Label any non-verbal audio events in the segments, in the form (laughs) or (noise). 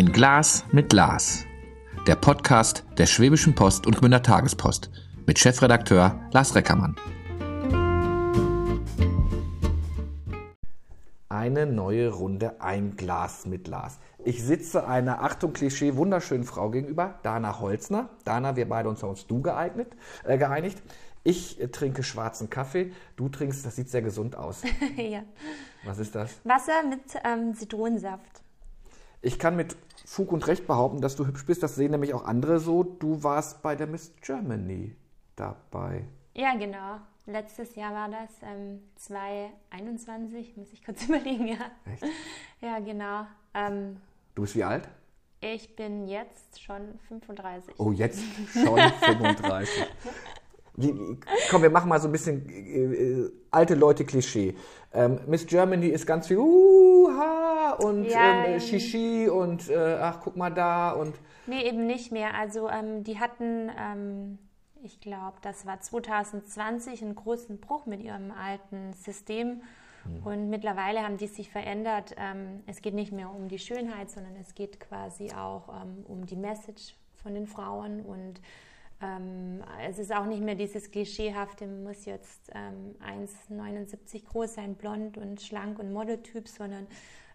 Ein Glas mit Lars. Der Podcast der Schwäbischen Post und Gmünder Tagespost mit Chefredakteur Lars Reckermann. Eine neue Runde Ein Glas mit Lars. Ich sitze einer, Achtung Klischee, wunderschönen Frau gegenüber, Dana Holzner. Dana, wir beide uns haben uns du geeignet, äh, geeinigt. Ich äh, trinke schwarzen Kaffee, du trinkst, das sieht sehr gesund aus. (laughs) ja. Was ist das? Wasser mit ähm, Zitronensaft. Ich kann mit Fug und Recht behaupten, dass du hübsch bist. Das sehen nämlich auch andere so. Du warst bei der Miss Germany dabei. Ja, genau. Letztes Jahr war das, ähm, 2021, muss ich kurz (laughs) überlegen, ja. Echt? Ja, genau. Ähm, Du bist wie alt? ich bin jetzt schon 35. Oh, jetzt schon 35. (laughs) Wie, komm, wir machen mal so ein bisschen äh, äh, alte Leute-Klischee. Ähm, Miss Germany ist ganz viel Uha und Ja, ähm. Shishi und äh, ach, guck mal da und Nee, eben nicht mehr. Also ähm, die hatten, ähm, ich glaube, das war 2020, einen großen Bruch mit ihrem alten System. Und mittlerweile haben die sich verändert. Ähm, es geht nicht mehr um die Schönheit, sondern es geht quasi auch ähm, um die Message von den Frauen. Und ähm, es ist auch nicht mehr dieses Klischeehafte, man muss jetzt ähm, 1,79 groß sein, blond und schlank und Modeltyp, sondern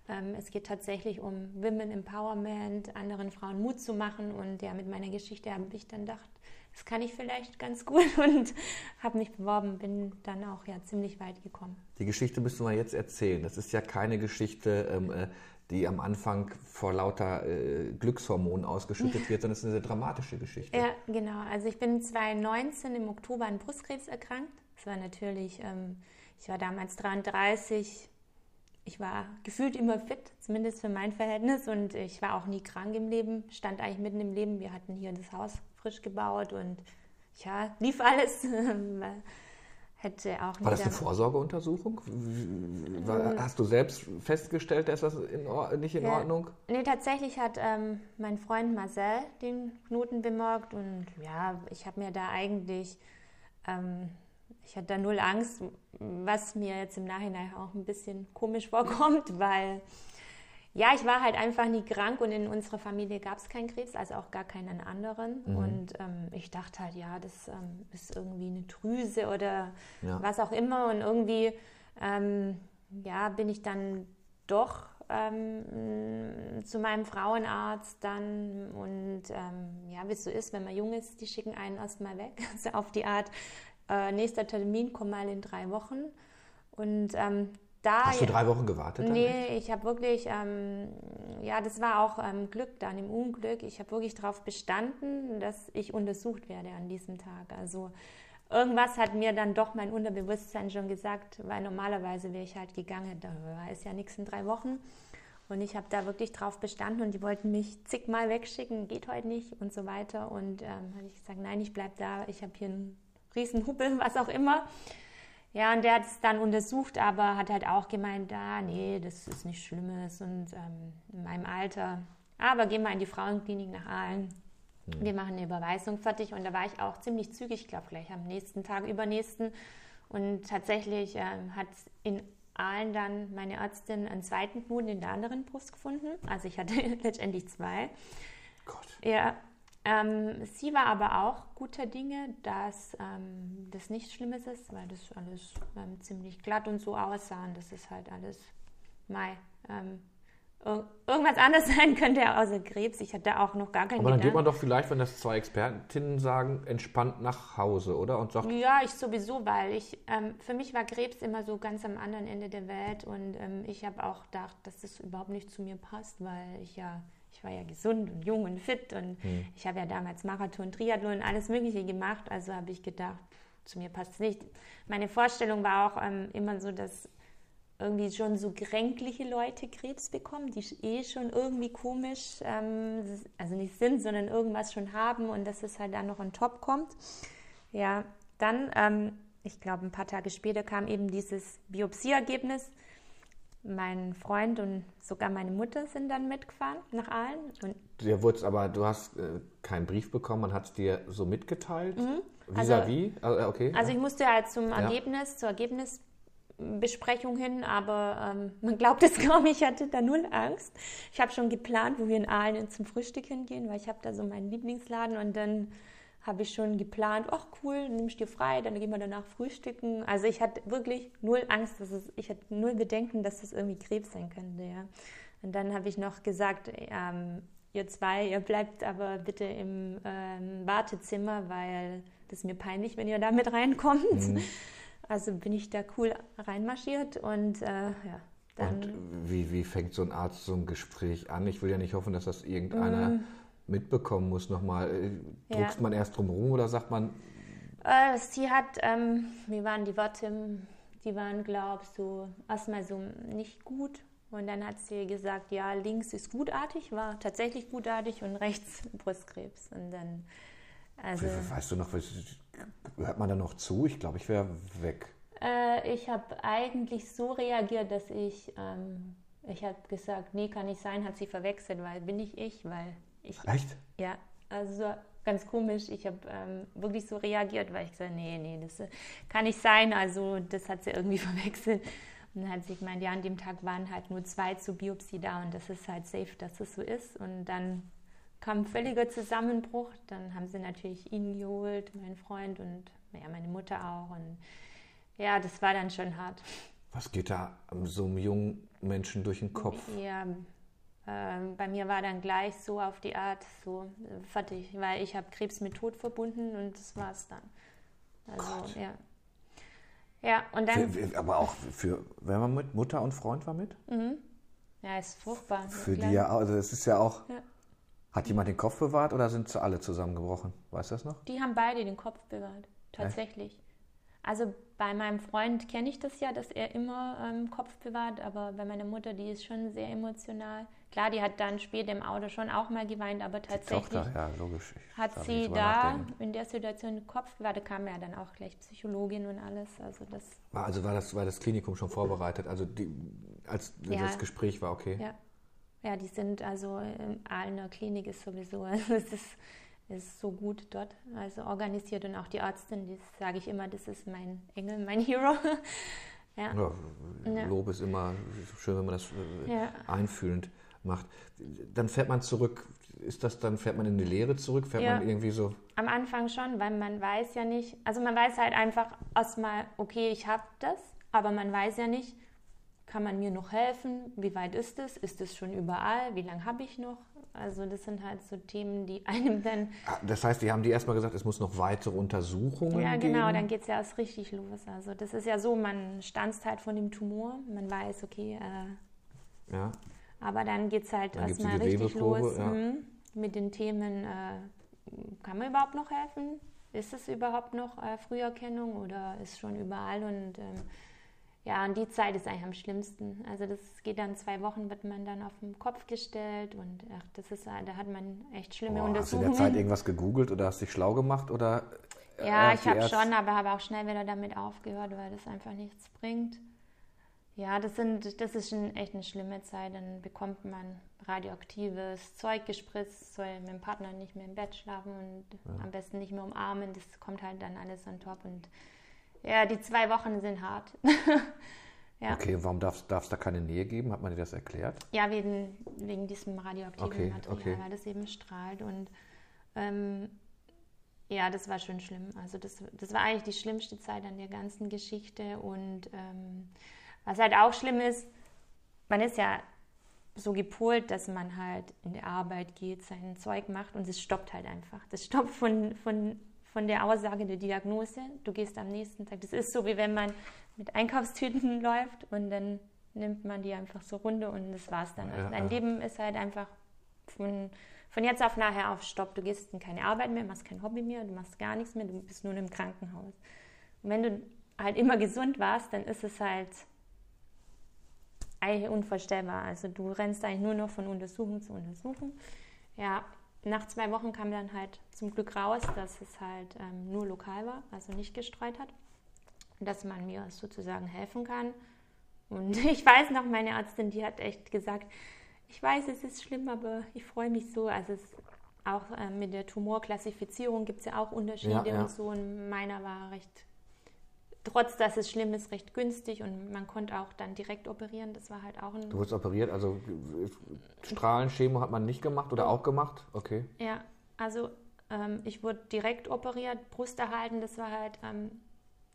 ähm, es geht tatsächlich um Women Empowerment, anderen Frauen Mut zu machen. Und ja, mit meiner Geschichte habe ich dann gedacht, das kann ich vielleicht ganz gut (laughs) und habe mich beworben, bin dann auch ja ziemlich weit gekommen. die Geschichte müssen wir jetzt erzählen. Das ist ja keine Geschichte, ähm, äh, die am Anfang vor lauter äh, Glückshormonen ausgeschüttet wird, sondern es ist eine sehr dramatische Geschichte. Ja, genau. Also ich bin 2019 im Oktober an Brustkrebs erkrankt. Das war natürlich, ähm, ich war damals 33. Ich war gefühlt immer fit, zumindest für mein Verhältnis. Und ich war auch nie krank im Leben, stand eigentlich mitten im Leben. Wir hatten hier das Haus frisch gebaut und ja, lief alles. (laughs) Hätte auch War das eine Vorsorgeuntersuchung? Hast du selbst festgestellt, dass das in nicht in Ja. Ordnung? Nee, tatsächlich hat ähm, mein Freund Marcel den Knoten bemerkt und ja, ich habe mir da eigentlich, ähm, ich hatte da null Angst, was mir jetzt im Nachhinein auch ein bisschen komisch (laughs) vorkommt, weil ja, ich war halt einfach nie krank und in unserer Familie gab es keinen Krebs, also auch gar keinen anderen. Mhm. Und ähm, ich dachte halt, ja, das ähm, ist irgendwie eine Drüse oder Ja. was auch immer. Und irgendwie, ähm, ja, bin ich dann doch ähm, zu meinem Frauenarzt dann und ähm, ja, wie es so ist, wenn man jung ist, die schicken einen erstmal weg, (laughs) so auf die Art, äh, nächster Termin, komm mal in drei Wochen. Und ähm, da Hast du drei Wochen gewartet? Nee, ich habe wirklich, ähm, ja, das war auch ähm, Glück dann im Unglück. Ich habe wirklich darauf bestanden, dass ich untersucht werde an diesem Tag. Also irgendwas hat mir dann doch mein Unterbewusstsein schon gesagt, weil normalerweise wäre ich halt gegangen, da ist ja nichts in drei Wochen. Und ich habe da wirklich drauf bestanden und die wollten mich zigmal wegschicken, geht heute nicht und so weiter. Und ähm, habe ich gesagt, nein, ich bleibe da, ich habe hier einen riesen Hubbel, was auch immer. Ja, und der hat es dann untersucht, aber hat halt auch gemeint, ah, nee, das ist nichts Schlimmes und ähm, in meinem Alter. Aber gehen wir in die Frauenklinik nach Aalen. Wir machen eine Überweisung fertig und da war ich auch ziemlich zügig, ich glaube gleich am nächsten Tag, übernächsten. Und tatsächlich ähm, hat in Aalen dann meine Ärztin einen zweiten Knoten in der anderen Brust gefunden. Also ich hatte (laughs) letztendlich zwei. Gott. Ja, ähm, sie war aber auch guter Dinge, dass ähm, das nichts Schlimmes ist, weil das alles ähm, ziemlich glatt und so aussah und das ist halt alles Mai. Ähm, ir- irgendwas anderes (laughs) sein könnte außer Krebs. Ich hatte auch noch gar keinen Aber dann geht man Gedanken. doch vielleicht, wenn das zwei Expertinnen sagen, entspannt nach Hause, oder? Und sagt, Ja, ich sowieso, weil ich, ähm, für mich war Krebs immer so ganz am anderen Ende der Welt und ähm, ich habe auch gedacht, dass das überhaupt nicht zu mir passt, weil ich ja, ich war ja gesund und jung und fit und ich habe ja damals Marathon, Triathlon, alles Mögliche gemacht, also habe ich gedacht, zu mir passt es nicht. Meine Vorstellung war auch ähm, immer so, dass irgendwie schon so kränkliche Leute Krebs bekommen, die eh schon irgendwie komisch, ähm, also nicht sind, sondern irgendwas schon haben und dass es halt dann noch on top kommt. Ja, dann, ähm, ich glaube, ein paar Tage später kam eben dieses Biopsieergebnis. Mein Freund und sogar meine Mutter sind dann mitgefahren nach Aalen. Und dir wurde aber, du hast äh, keinen Brief bekommen, man hat es dir so mitgeteilt. Also- Vis-à-vis? Also, okay. also ich musste halt zum Ja. Ergebnis, zur Ergebnis Besprechung hin, aber ähm, man glaubt es (laughs) kaum, ich hatte da null Angst. Ich habe schon geplant, wo wir in Aalen zum Frühstück hingehen, weil ich habe da so meinen Lieblingsladen und dann habe ich schon geplant, ach cool, nimmst dir frei, dann gehen wir danach frühstücken. Also ich hatte wirklich null Angst, dass es, ich hatte null Bedenken, dass das irgendwie Krebs sein könnte. Ja. Und dann habe ich noch gesagt, ähm, ihr zwei, ihr bleibt aber bitte im ähm, Wartezimmer, weil das ist mir peinlich, wenn ihr da mit reinkommt. Mhm. (laughs) Also bin ich da cool reinmarschiert und äh, ja. Dann und wie, wie fängt so ein Arzt so ein Gespräch an? Ich will ja nicht hoffen, dass das irgendeiner mm. Mitbekommen muss nochmal. Äh, druckst ja. man erst drum rum oder sagt man? Äh, sie hat, ähm, wie waren die Worte? Die waren, glaube ich, so erstmal so nicht gut. Und dann hat sie gesagt, ja, links ist gutartig, war tatsächlich gutartig und rechts (laughs) Brustkrebs. Und dann, also. Weißt du noch, hört man da noch zu? Ich glaube, ich wäre weg. Äh, ich habe eigentlich so reagiert, dass ich, ähm, ich habe gesagt, nee, kann nicht sein, hat sie verwechselt, weil bin ich ich, weil ich. Echt? Ja, also ganz komisch. Ich habe ähm, wirklich so reagiert, weil ich gesagt, nee, nee, das äh, kann nicht sein. Also das hat sie irgendwie (laughs) verwechselt. Und dann hat sie gemeint, ja, an dem Tag waren halt nur zwei zur Biopsie da und das ist halt safe, dass es so ist. Und dann kam ein völliger Zusammenbruch. Dann haben sie natürlich ihn geholt, meinen Freund und ja, meine Mutter auch. Und ja, das war dann schon hart. Was geht da so einem jungen Menschen durch den Kopf? Ja, äh, bei mir war dann gleich so auf die Art, so fertig, weil ich habe Krebs mit Tod verbunden und das war es dann. Also, Gott. ja. Ja, und dann. Für, aber auch für, wenn man mit Mutter und Freund war mit? Mhm. Ja, ist furchtbar. Für die ja, also es ist ja auch. Ja. Hat jemand den Kopf bewahrt oder sind sie alle zusammengebrochen? Weißt du das noch? Die haben beide den Kopf bewahrt, tatsächlich. Echt? Also bei meinem Freund kenne ich das ja, dass er immer ähm, Kopf bewahrt, aber bei meiner Mutter, die ist schon sehr emotional. Klar, die hat dann später im Auto schon auch mal geweint, aber tatsächlich Tochter, ja, logisch. hat sie da in der Situation Kopf bewahrt. Da kam ja dann auch gleich Psychologin und alles. Also das war, also war das, war das Klinikum schon vorbereitet? Also die, als ja, das Gespräch war okay? Ja. Ja, die sind also in Aalener Klinik ist sowieso, (laughs) also es ist, ist so gut dort, also organisiert und auch die Ärztin, das sage ich immer, das ist mein Engel, mein Hero. (laughs) ja. ja. Lob ist immer schön, wenn man das äh, ja. einfühlend macht. Dann fährt man zurück, ist das dann, fährt man in die Lehre zurück? Fährt ja. man irgendwie so? Am Anfang schon, weil man weiß ja nicht, also man weiß halt einfach erstmal, okay, ich habe das, aber man weiß ja nicht, kann man mir noch helfen? Wie weit ist es? Ist es schon überall? Wie lange habe ich noch? Also das sind halt so Themen, die einem dann... Ah, das heißt, die haben die erstmal gesagt, es muss noch weitere Untersuchungen Ja, genau, geben. dann geht es ja erst richtig los. Also das ist ja so, man stanzt halt von dem Tumor, man weiß, okay, äh, ja. aber dann geht es halt erstmal richtig los ja. mh, mit den Themen, äh, kann man überhaupt noch helfen? Ist es überhaupt noch äh, Früherkennung oder ist schon überall und... Ähm, ja, und die Zeit ist eigentlich am schlimmsten. Also das geht dann zwei Wochen, wird man dann auf den Kopf gestellt und ach, das ist, da hat man echt schlimme oh, Untersuchungen. Hast du in der Zeit irgendwas gegoogelt oder hast dich schlau gemacht oder? Ja, ich habe schon, aber habe auch schnell wieder damit aufgehört, weil das einfach nichts bringt. Ja, das, sind, das ist schon echt eine schlimme Zeit. Dann bekommt man radioaktives Zeug gespritzt, soll mit dem Partner nicht mehr im Bett schlafen und ja. am besten nicht mehr umarmen. Das kommt halt dann alles on top und ja, die zwei Wochen sind hart. (laughs) ja. Okay, warum darf es da keine Nähe geben? Hat man dir das erklärt? Ja, wegen, wegen diesem radioaktiven okay, Material, okay. weil das eben strahlt. Und ähm, ja, das war schon schlimm. Also das, das war eigentlich die schlimmste Zeit an der ganzen Geschichte. Und ähm, was halt auch schlimm ist, man ist ja so gepolt, dass man halt in der Arbeit geht, sein Zeug macht und es stoppt halt einfach. Das stoppt von, von von der Aussage der Diagnose. Du gehst am nächsten Tag. Das ist so, wie wenn man mit Einkaufstüten (laughs) läuft und dann nimmt man die einfach so runter und das war's dann. Also dein Leben ist halt einfach von, von jetzt auf nachher auf Stopp. Du gehst in keine Arbeit mehr, machst kein Hobby mehr, du machst gar nichts mehr, du bist nur im Krankenhaus. Und wenn du halt immer gesund warst, dann ist es halt eigentlich unvorstellbar. Also du rennst eigentlich nur noch von Untersuchung zu Untersuchung. Ja, nach zwei Wochen kam dann halt zum Glück raus, dass es halt ähm, nur lokal war, also nicht gestreut hat. Dass man mir sozusagen helfen kann. Und (laughs) ich weiß noch, meine Ärztin, die hat echt gesagt, ich weiß, es ist schlimm, aber ich freue mich so. Also es, auch äh, mit der Tumorklassifizierung gibt es ja auch Unterschiede ja, ja. und so. Und meiner war recht trotz dass es schlimm ist, recht günstig und man konnte auch dann direkt operieren. Das war halt auch ein. Du wurdest operiert, also Strahlenchemo hat man nicht gemacht oder auch gemacht? Okay. Ja, also ähm, ich wurde direkt operiert, Brust erhalten, das war halt ähm,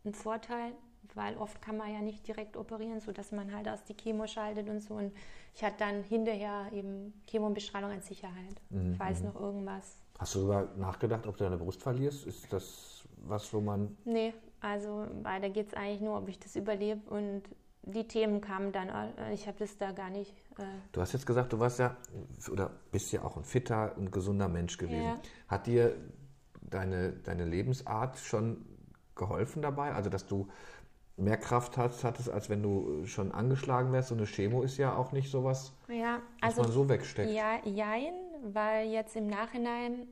ein Vorteil, weil oft kann man ja nicht direkt operieren, sodass man halt aus die Chemo schaltet und so. Und ich hatte dann hinterher eben Chemobestrahlung als Sicherheit, mhm. falls mhm. noch irgendwas. Hast du sogar nachgedacht, ob du deine Brust verlierst? Ist das was, wo man. Nee, also weiter geht es eigentlich nur, ob ich das überlebe. Und die Themen kamen dann, äh, ich habe das da gar nicht. Äh du hast jetzt gesagt, du warst ja oder bist ja auch ein fitter und gesunder Mensch gewesen. Ja. Hat dir deine, deine Lebensart schon geholfen dabei? Also, dass du mehr Kraft hast, hattest, als wenn du schon angeschlagen wärst. So eine Chemo ist ja auch nicht sowas, ja, also, was man so wegsteckt. Ja, jein, weil jetzt im Nachhinein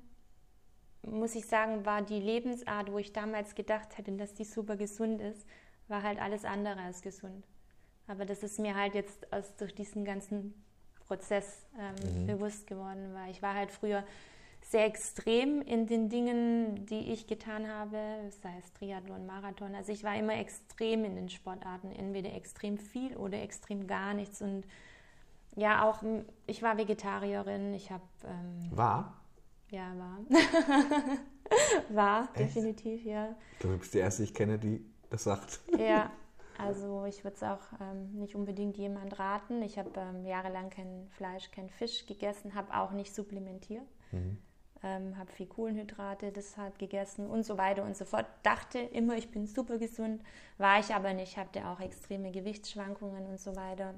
muss ich sagen, war die Lebensart, wo ich damals gedacht hätte, dass die super gesund ist, war halt alles andere als gesund. Aber das ist mir halt jetzt aus, durch diesen ganzen Prozess ähm, mhm. bewusst geworden, weil ich war halt früher sehr extrem in den Dingen, die ich getan habe, sei es Triathlon, Marathon. Also ich war immer extrem in den Sportarten, entweder extrem viel oder extrem gar nichts. Und ja, auch ich war Vegetarierin. Ich habe ähm, war ja war (laughs) war Echt? definitiv ja. Du bist die erste, die ich kenne, die das sagt. Ja, (laughs) also ich würde es auch ähm, nicht unbedingt jemand raten. Ich habe ähm, jahrelang kein Fleisch, kein Fisch gegessen, habe auch nicht supplementiert. Mhm ähm, habe viel Kohlenhydrate deshalb gegessen und so weiter und so fort. Dachte immer, ich bin super gesund, war ich aber nicht, hatte auch extreme Gewichtsschwankungen und so weiter.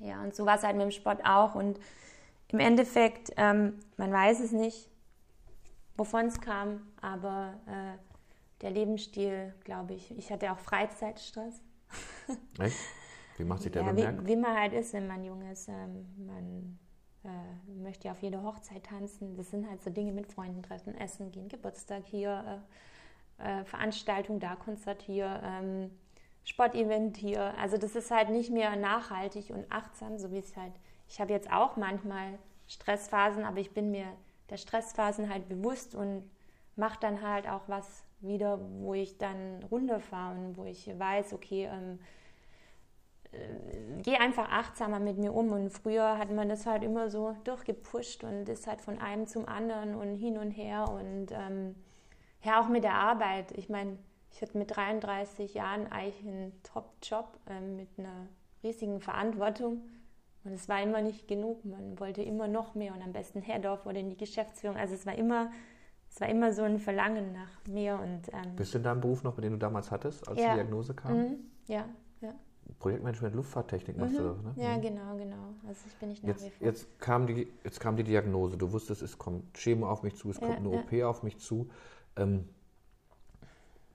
Ja, und so war es halt mit dem Sport auch. Und im Endeffekt, ähm, man weiß es nicht, wovon es kam, aber äh, der Lebensstil, glaube ich, ich hatte auch Freizeitstress. (laughs) Echt? Wie macht sich der ja, bemerkt? Wie, wie, man halt ist, wenn man jung ist. Ähm, man äh, möchte ja auf jeder Hochzeit tanzen. Das sind halt so Dinge mit Freunden treffen, essen gehen, Geburtstag hier, äh, äh, Veranstaltung da, Konzert hier, ähm, Sportevent hier. Also das ist halt nicht mehr nachhaltig und achtsam, so wie es halt. Ich habe jetzt auch manchmal Stressphasen, aber ich bin mir der Stressphasen halt bewusst und mache dann halt auch was wieder, wo ich dann runterfahre und wo ich weiß, okay, ähm, geh einfach achtsamer mit mir um. Und früher hat man das halt immer so durchgepusht und ist halt von einem zum anderen und hin und her. Und ähm, ja, auch mit der Arbeit. Ich meine, ich hatte mit 33 Jahren eigentlich einen Top-Job ähm, mit einer riesigen Verantwortung. Und es war immer nicht genug. Man wollte immer noch mehr und am besten Herdorf oder in die Geschäftsführung. Also es war immer, es war immer so ein Verlangen nach mehr. Und, ähm, Bist du in deinem Beruf noch, den du damals hattest, als ja. die Diagnose kam? Mhm. Ja, ja. Projektmanagement Luftfahrttechnik machst mhm. du, ne? Ja, mhm. genau, genau. Also ich bin nicht nach jetzt, jetzt kam die Jetzt kam die Diagnose. Du wusstest, es kommt Chemo auf mich zu, es ja, kommt eine ja. OP auf mich zu. Ähm,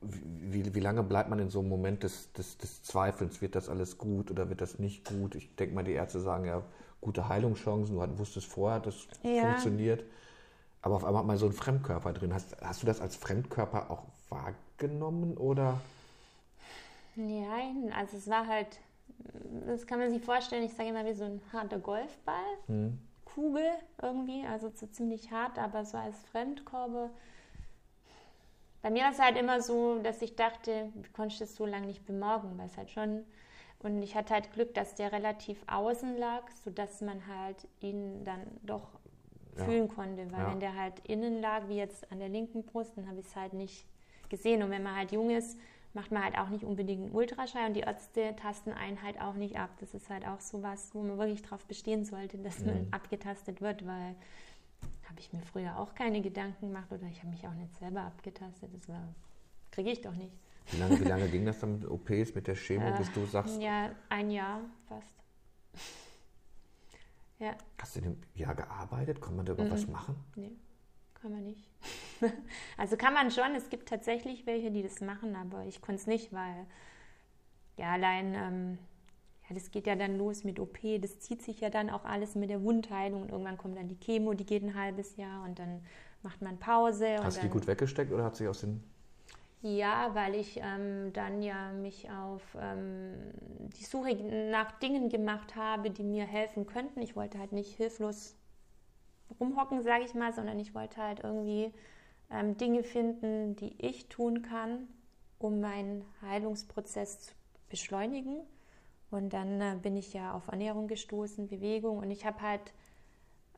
wie, wie, lange bleibt man in so einem Moment des, des, des, Zweifelns? Wird das alles gut oder wird das nicht gut? Ich denke mal, die Ärzte sagen ja, gute Heilungschancen. Du wusstest vorher, das ja. funktioniert. Aber auf einmal hat man so einen Fremdkörper drin. Hast, hast du das als Fremdkörper auch wahrgenommen oder? Nein, also es war halt, das kann man sich vorstellen, ich sage immer wie so ein harter Golfball. Hm. Kugel irgendwie, also so ziemlich hart, aber so als Fremdkorbe. Bei mir war es halt immer so, dass ich dachte, wie konnte ich das so lange nicht bemerken, weil es halt schon. Und ich hatte halt Glück, dass der relativ außen lag, sodass man halt ihn dann doch ja. fühlen konnte. Weil ja. wenn der halt innen lag, wie jetzt an der linken Brust, dann habe ich es halt nicht gesehen. Und wenn man halt jung ist, macht man halt auch nicht unbedingt einen Ultraschall und die Ärzte tasten einen halt auch nicht ab. Das ist halt auch so was, wo man wirklich darauf bestehen sollte, dass mhm. man abgetastet wird, weil habe ich mir früher auch keine Gedanken gemacht oder ich habe mich auch nicht selber abgetastet. Das war, kriege ich doch nicht. Wie lange, wie lange ging das dann mit OPs, mit der Chemo, äh, bis du sagst? Ja, ein Jahr fast. (laughs) ja. Hast du in dem Jahr gearbeitet? Kann man da überhaupt mhm. was machen? Nee, kann man nicht. (laughs) also kann man schon, es gibt tatsächlich welche, die das machen, aber ich konnte es nicht, weil ja allein, ähm, ja, das geht ja dann los mit OP, das zieht sich ja dann auch alles mit der Wundheilung und irgendwann kommt dann die Chemo, die geht ein halbes Jahr und dann macht man Pause. Hast du die gut weggesteckt oder hat sich aus den ja, weil ich ähm, dann ja mich auf ähm, die Suche nach Dingen gemacht habe, die mir helfen könnten. Ich wollte halt nicht hilflos rumhocken, sage ich mal, sondern ich wollte halt irgendwie ähm, Dinge finden, die ich tun kann, um meinen Heilungsprozess zu beschleunigen. Und dann äh, bin ich ja auf Ernährung gestoßen, Bewegung. Und ich habe halt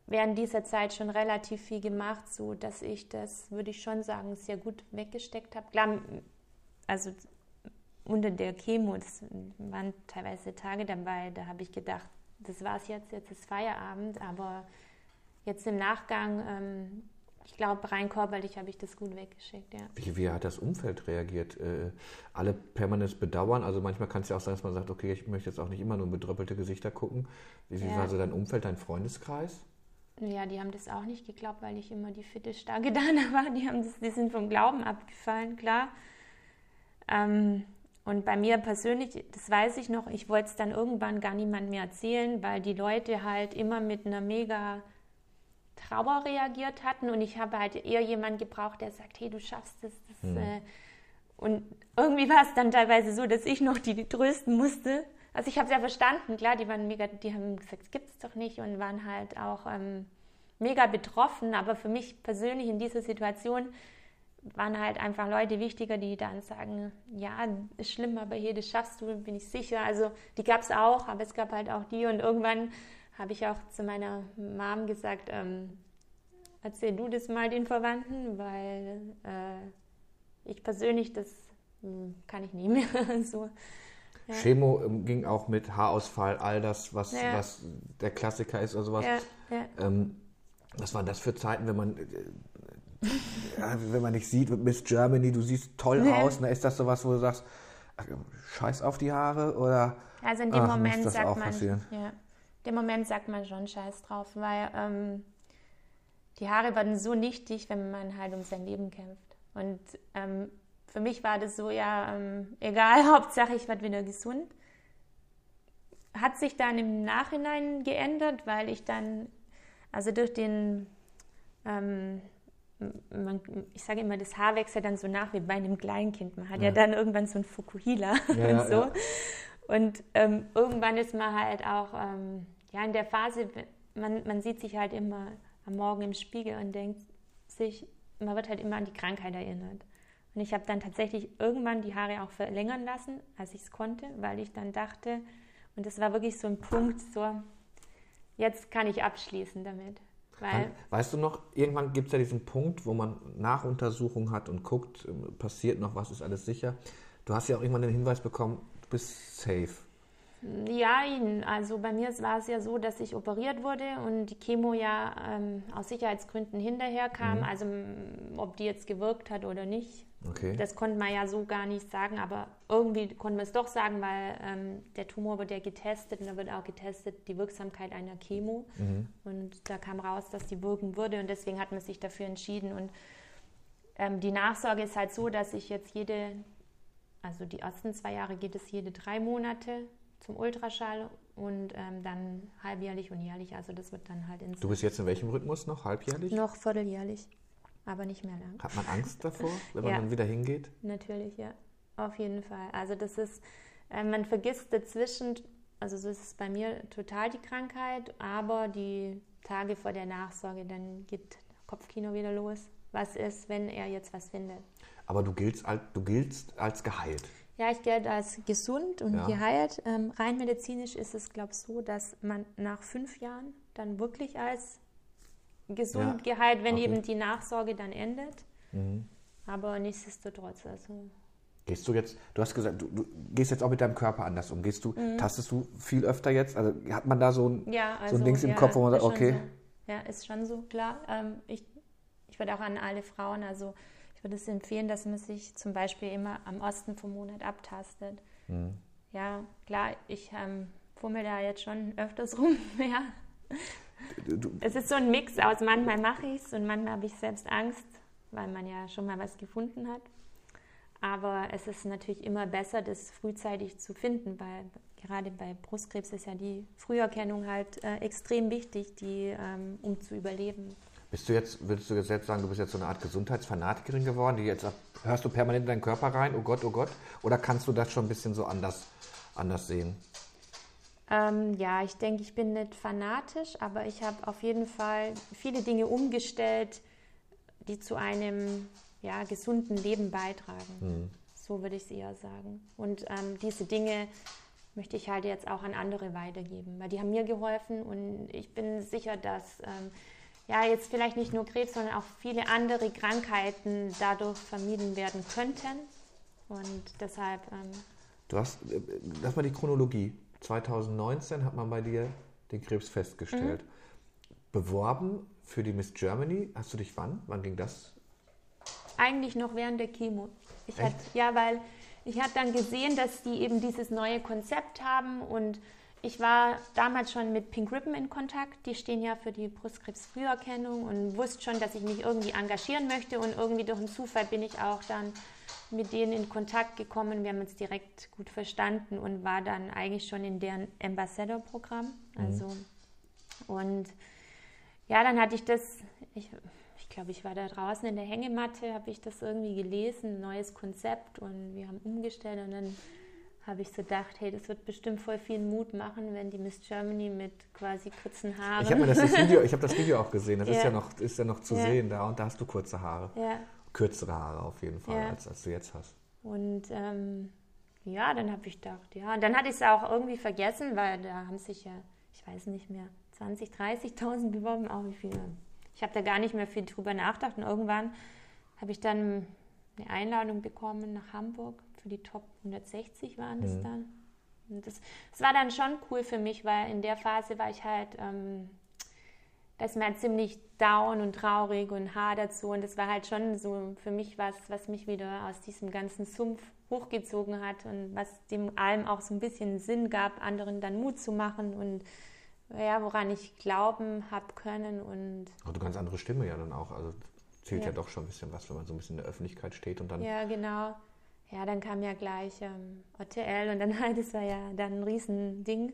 während dieser Zeit schon relativ viel gemacht, so dass ich das, würde ich schon sagen, sehr gut weggesteckt habe. Klar, also unter der Chemo, das waren teilweise Tage dabei, da habe ich gedacht, das war's jetzt, jetzt ist Feierabend, aber jetzt im Nachgang, ähm, ich glaube, rein körperlich habe ich das gut weggeschickt, ja. Wie, wie hat das Umfeld reagiert? Äh, alle permanent bedauern? Also manchmal kann es ja auch sein, dass man sagt, okay, ich möchte jetzt auch nicht immer nur bedröppelte Gesichter gucken. Wie, wie ja. war so dein Umfeld, dein Freundeskreis? Ja, die haben das auch nicht geglaubt, weil ich immer die fitte, starke Dana war. Die, haben das, die sind vom Glauben abgefallen, klar. Ähm, und bei mir persönlich, das weiß ich noch, ich wollte es dann irgendwann gar niemand mehr erzählen, weil die Leute halt immer mit einer mega Trauer reagiert hatten und ich habe halt eher jemanden gebraucht, der sagt, hey, du schaffst es. Das, mhm. äh, und irgendwie war es dann teilweise so, dass ich noch die, die trösten musste. Also ich habe es ja verstanden, klar, die waren mega, die haben gesagt, es gibt es doch nicht und waren halt auch ähm, mega betroffen, aber für mich persönlich in dieser Situation waren halt einfach Leute wichtiger, die dann sagen, ja, ist schlimm, aber hier, das schaffst du, bin ich sicher. Also die gab es auch, aber es gab halt auch die. Und irgendwann habe ich auch zu meiner Mom gesagt, ähm, erzähl du das mal den Verwandten, weil äh, ich persönlich, das mh, hm, kann ich nie mehr. (laughs) so. Ja. Chemo ähm, ging auch mit Haarausfall, all das, was, ja. was der Klassiker ist oder sowas. Ja, ähm, was waren das für Zeiten, wenn man äh, ja, wenn man dich sieht mit Miss Germany, du siehst toll aus, ne? ist das sowas, wo du sagst, ach, scheiß auf die Haare oder also in dem ach, Moment sagt man, ja, dem Moment sagt man schon scheiß drauf, weil ähm, die Haare werden so nichtig, wenn man halt um sein Leben kämpft. Und ähm, für mich war das so, ja, ähm, egal, (laughs) Hauptsache ich werde wieder gesund. Hat sich dann im Nachhinein geändert, weil ich dann, also durch den ähm, man, ich sage immer, das Haar wächst ja dann so nach wie bei einem Kleinkind. Man hat ja, ja dann irgendwann so ein Fukuhila ja, (laughs) und so. Ja. Und ähm, irgendwann ist man halt auch ähm, ja, in der Phase, man, man sieht sich halt immer am Morgen im Spiegel und denkt sich, man wird halt immer an die Krankheit erinnert. Und ich habe dann tatsächlich irgendwann die Haare auch verlängern lassen, als ich es konnte, weil ich dann dachte, und das war wirklich so ein Punkt, so, jetzt kann ich abschließen damit. Weil weißt du noch, irgendwann gibt es ja diesen Punkt, wo man Nachuntersuchungen hat und guckt, ähm, passiert noch was, ist alles sicher. Du hast ja auch irgendwann den Hinweis bekommen, bist safe. Ja, also bei mir war es ja so, dass ich operiert wurde und die Chemo ja ähm, aus Sicherheitsgründen hinterher kam. Mhm. Also ob die jetzt gewirkt hat oder nicht, okay. das konnte man ja so gar nicht sagen. Aber irgendwie konnten wir es doch sagen, weil ähm, der Tumor wird ja getestet und da wird auch getestet die Wirksamkeit einer Chemo. Mhm. Und da kam raus, dass die wirken würde und deswegen hat man sich dafür entschieden. Und ähm, die Nachsorge ist halt so, dass ich jetzt jede, also die ersten zwei Jahre geht es jede drei Monate zum Ultraschall und ähm, dann halbjährlich und jährlich. Also das wird dann halt ins. Du bist jetzt in welchem Rhythmus noch? Halbjährlich? Noch vierteljährlich, aber nicht mehr lang. Hat man Angst davor, (laughs) wenn man ja, dann wieder hingeht? Natürlich, ja. Auf jeden Fall. Also das ist, äh, man vergisst dazwischen, also so ist es bei mir total die Krankheit, aber die Tage vor der Nachsorge, dann geht Kopfkino wieder los. Was ist, wenn er jetzt was findet? Aber du giltst, du giltst als geheilt. Ja, ich gelte als gesund und ja. geheilt. Ähm, rein medizinisch ist es, glaube ich, so, dass man nach fünf Jahren dann wirklich als gesund ja. geheilt, wenn okay. eben die Nachsorge dann endet. Mhm. Aber nichtsdestotrotz, also. Gehst du jetzt, du hast gesagt, du, du, gehst jetzt auch mit deinem Körper anders um. Gehst du, mhm. tastest du viel öfter jetzt? Also hat man da so ein, ja, also, so ein Dings im Kopf, wo man sagt, okay. So. Ja, ist schon so, klar. Ähm, ich, ich würde auch an alle Frauen, also ich würde es empfehlen, dass man sich zum Beispiel immer am Osten vom Monat abtastet. Mhm. Ja, klar, ich ähm, fummel da jetzt schon öfters (laughs) rum. ja. Du, es ist so ein Mix aus, manchmal mache ich es und manchmal habe ich selbst Angst, weil man ja schon mal was gefunden hat. Aber es ist natürlich immer besser, das frühzeitig zu finden, weil gerade bei Brustkrebs ist ja die Früherkennung halt äh, extrem wichtig, die, ähm, um zu überleben. Bist du jetzt, würdest du jetzt selbst sagen, du bist jetzt so eine Art Gesundheitsfanatikerin geworden, die jetzt hörst du permanent in deinen Körper rein, oh Gott, oh Gott? Oder kannst du das schon ein bisschen so anders, anders sehen? Ähm, ja, ich denke, ich bin nicht fanatisch, aber ich habe auf jeden Fall viele Dinge umgestellt, die zu einem ja, gesunden Leben beitragen. Hm. So würde ich es eher sagen. Und ähm, diese Dinge möchte ich halt jetzt auch an andere weitergeben, weil die haben mir geholfen und ich bin sicher, dass ähm, ja jetzt vielleicht nicht nur Krebs, sondern auch viele andere Krankheiten dadurch vermieden werden könnten. Und deshalb. Ähm, du hast, äh, lass mal die Chronologie. 2019 hat man bei dir den Krebs festgestellt. Mhm. Beworben für die Miss Germany. Hast du dich wann? Wann ging das? Eigentlich noch während der Chemo. Ich hatte, ja, weil ich hatte dann gesehen, dass die eben dieses neue Konzept haben und ich war damals schon mit Pink Ribbon in Kontakt. Die stehen ja für die Brustkrebsfrüherkennung und wusste schon, dass ich mich irgendwie engagieren möchte und irgendwie durch einen Zufall bin ich auch dann mit denen in Kontakt gekommen. Wir haben uns direkt gut verstanden und war dann eigentlich schon in deren Ambassador-Programm. Mhm. Also mhm. und ja, dann hatte ich das, ich, ich glaube, ich war da draußen in der Hängematte, habe ich das irgendwie gelesen, ein neues Konzept und wir haben umgestellt und dann habe ich so gedacht, hey, das wird bestimmt voll viel Mut machen, wenn die Miss Germany mit quasi kurzen Haaren. Ich habe das, das, Video, (laughs) hab das Video auch gesehen, das ja. Ist, ja noch, ist ja noch zu ja. sehen da und da hast du kurze Haare. Ja. Kürzere Haare auf jeden Fall, als, als du jetzt hast. Und ähm, ja, dann habe ich gedacht, ja, und dann hatte ich es auch irgendwie vergessen, weil da haben sich ja, ich weiß nicht mehr, 20, 30.000 beworben, auch wie viele. Ich habe da gar nicht mehr viel drüber nachgedacht und irgendwann habe ich dann eine Einladung bekommen nach Hamburg für die Top 160 waren das mhm. dann. Und das, das, war dann schon cool für mich, weil in der Phase war ich halt, ähm, da ist mir halt ziemlich down und traurig und hart dazu. Und das war halt schon so für mich was, was mich wieder aus diesem ganzen Sumpf hochgezogen hat und was dem allem auch so ein bisschen Sinn gab, anderen dann Mut zu machen und ja, woran ich glauben habe können. Und Aber du ganz andere Stimme ja dann auch. Also zählt ja. ja doch schon ein bisschen was, wenn man so ein bisschen in der Öffentlichkeit steht und dann. Ja, genau ja, dann kam ja gleich ähm, OTL und dann halt, (laughs) das war ja dann ein Riesending.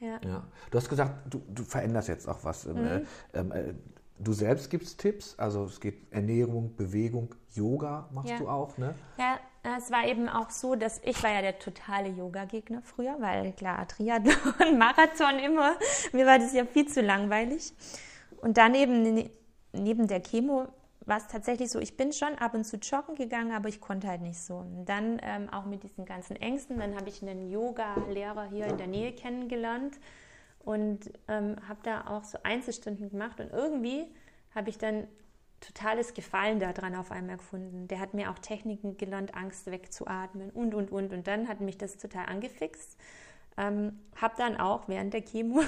Ja. ja. Du hast gesagt, du, du veränderst jetzt auch was. Ähm, mhm. Ähm, äh, du selbst gibst Tipps, also es geht Ernährung, Bewegung, Yoga machst ja. du auch, ne? Ja, es war eben auch so, dass ich war ja der totale Yoga-Gegner früher, weil klar, Triathlon, (laughs) Marathon immer, mir war das ja viel zu langweilig. Und dann eben neben der Chemo war es tatsächlich so, ich bin schon ab und zu joggen gegangen, aber ich konnte halt nicht so. Und dann ähm, auch mit diesen ganzen Ängsten, dann habe ich einen Yoga-Lehrer hier in der Nähe kennengelernt und ähm, habe da auch so Einzelstunden gemacht und irgendwie habe ich dann totales Gefallen daran auf einmal gefunden. Der hat mir auch Techniken gelernt, Angst wegzuatmen und, und, und. Und dann hat mich das total angefixt. Ähm, habe dann auch während der Chemo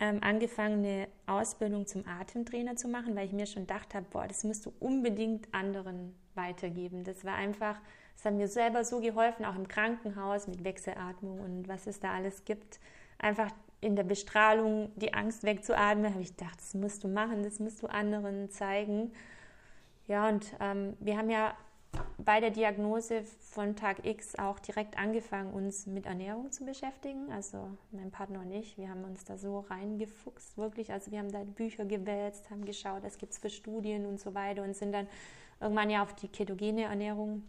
ähm, angefangen, eine Ausbildung zum Atemtrainer zu machen, weil ich mir schon gedacht habe, boah, das musst du unbedingt anderen weitergeben. Das war einfach, das hat mir selber so geholfen, auch im Krankenhaus mit Wechselatmung und was es da alles gibt. Einfach in der Bestrahlung die Angst wegzuatmen, habe ich gedacht, das musst du machen, das musst du anderen zeigen. Ja, und ähm, wir haben ja bei der Diagnose von Tag X auch direkt angefangen, uns mit Ernährung zu beschäftigen. Also mein Partner und ich, wir haben uns da so reingefuchst, wirklich. Also wir haben da Bücher gewälzt, haben geschaut, was gibt es für Studien und so weiter und sind dann irgendwann ja auf die ketogene Ernährung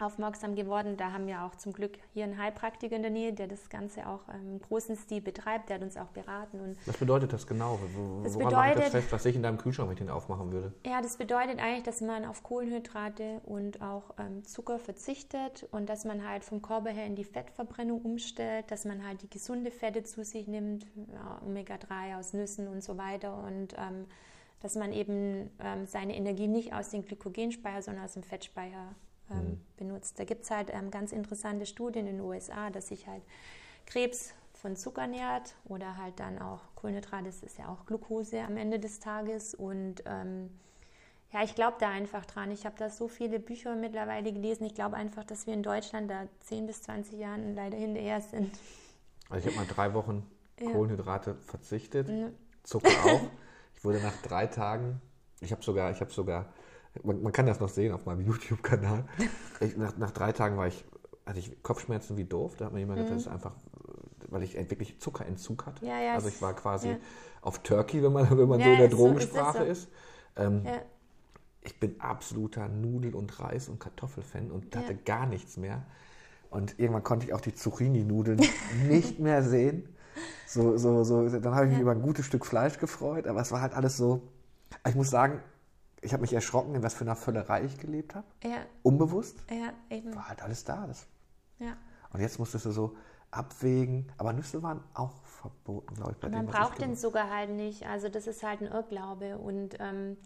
aufmerksam geworden. Da haben wir auch zum Glück hier einen Heilpraktiker in der Nähe, der das Ganze auch im großen Stil betreibt, der hat uns auch beraten. Und was bedeutet das genau? Wo, das woran bedeutet, das fest, was ich in deinem Kühlschrank mit den aufmachen würde? Ja, das bedeutet eigentlich, dass man auf Kohlenhydrate und auch ähm, Zucker verzichtet und dass man halt vom Körper her in die Fettverbrennung umstellt, dass man halt die gesunde Fette zu sich nimmt, ja, Omega-3 aus Nüssen und so weiter und ähm, dass man eben ähm, seine Energie nicht aus dem Glykogenspeicher, sondern aus dem Fettspeicher ähm, mhm. benutzt. Da gibt es halt ähm, ganz interessante Studien in den USA, dass sich halt Krebs von Zucker nährt oder halt dann auch Kohlenhydrate, das ist ja auch Glucose am Ende des Tages. Und ähm, ja, ich glaube da einfach dran. Ich habe da so viele Bücher mittlerweile gelesen. Ich glaube einfach, dass wir in Deutschland da 10 bis 20 Jahren leider hinterher sind. Also ich habe mal drei Wochen ja. Kohlenhydrate verzichtet. Zucker auch. (laughs) Ich wurde nach drei Tagen, ich habe sogar, ich habe sogar man, man, kann das noch sehen auf meinem (laughs) YouTube-Kanal. Nach, nach, drei Tagen war ich, hatte ich Kopfschmerzen wie doof. Da hat mir jemand mhm. gesagt, das ist einfach, weil ich wirklich Zuckerentzug hatte. Ja, ja, also ich war quasi ja. auf Turkey, wenn man, (laughs) wenn man so in der Drogensprache ist. So. ist. Ähm, ich bin absoluter Nudel- und Reis- und Kartoffelfan und hatte gar nichts mehr. Und irgendwann konnte ich auch die Zucchini-Nudeln (laughs) nicht mehr sehen. So, so, so, dann habe ich mich über ein gutes Stück Fleisch gefreut, aber es war halt alles so. Ich muss sagen, ich habe mich erschrocken, in was für einer Völlerei ich gelebt habe. Ja, Unbewusst. ja, eben. War halt alles da. Das. Ja. Und jetzt musstest du so abwägen. Aber Nüsse waren auch verboten, glaube ich, bei Man dem, braucht den Zucker halt nicht. Also das ist halt ein Irrglaube. Und ähm,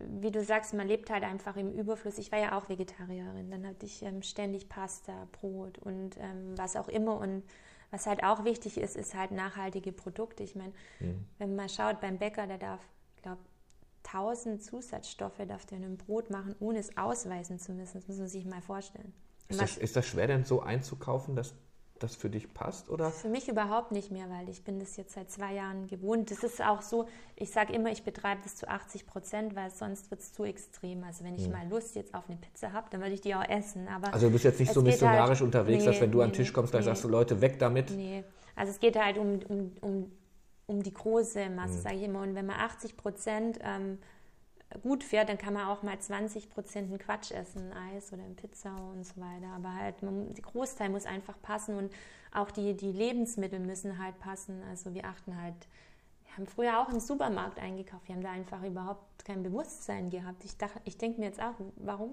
wie du sagst, man lebt halt einfach im Überfluss. Ich war ja auch Vegetarierin. Dann hatte ich ähm, ständig Pasta, Brot und ähm, was auch immer. Und was halt auch wichtig ist, ist halt nachhaltige Produkte. Ich meine, Mhm. wenn man schaut beim Bäcker, der darf, ich glaube, 1000 Zusatzstoffe darf der in einem Brot machen, ohne es ausweisen zu müssen. Das muss man sich mal vorstellen. Ist das, ist das schwer denn so einzukaufen, dass das für dich passt? Oder? Für mich überhaupt nicht mehr, weil ich bin das jetzt seit zwei Jahren gewohnt. Das ist auch so, ich sage immer, ich betreibe das zu 80 Prozent, weil sonst wird es zu extrem. Also wenn ich mal Lust jetzt auf eine Pizza habe, dann würde ich die auch essen. Aber Hm. Also du bist jetzt nicht so geht missionarisch halt- unterwegs, dass Nee, wenn du an nee, den Tisch kommst, dann nee. sagst du, Leute, weg damit. Nee, also es geht halt um, um, um, um die große Masse, Mhm. sage ich immer. Und wenn man 80 Prozent ähm, gut fährt, dann kann man auch mal 20 Prozent einen Quatsch essen, ein Eis oder eine Pizza und so weiter. Aber halt, man, der Großteil muss einfach passen und auch die, die Lebensmittel müssen halt passen. Also wir achten halt, wir haben früher auch im Supermarkt eingekauft, wir haben da einfach überhaupt kein Bewusstsein gehabt. Ich, dachte- ich denke mir jetzt auch, warum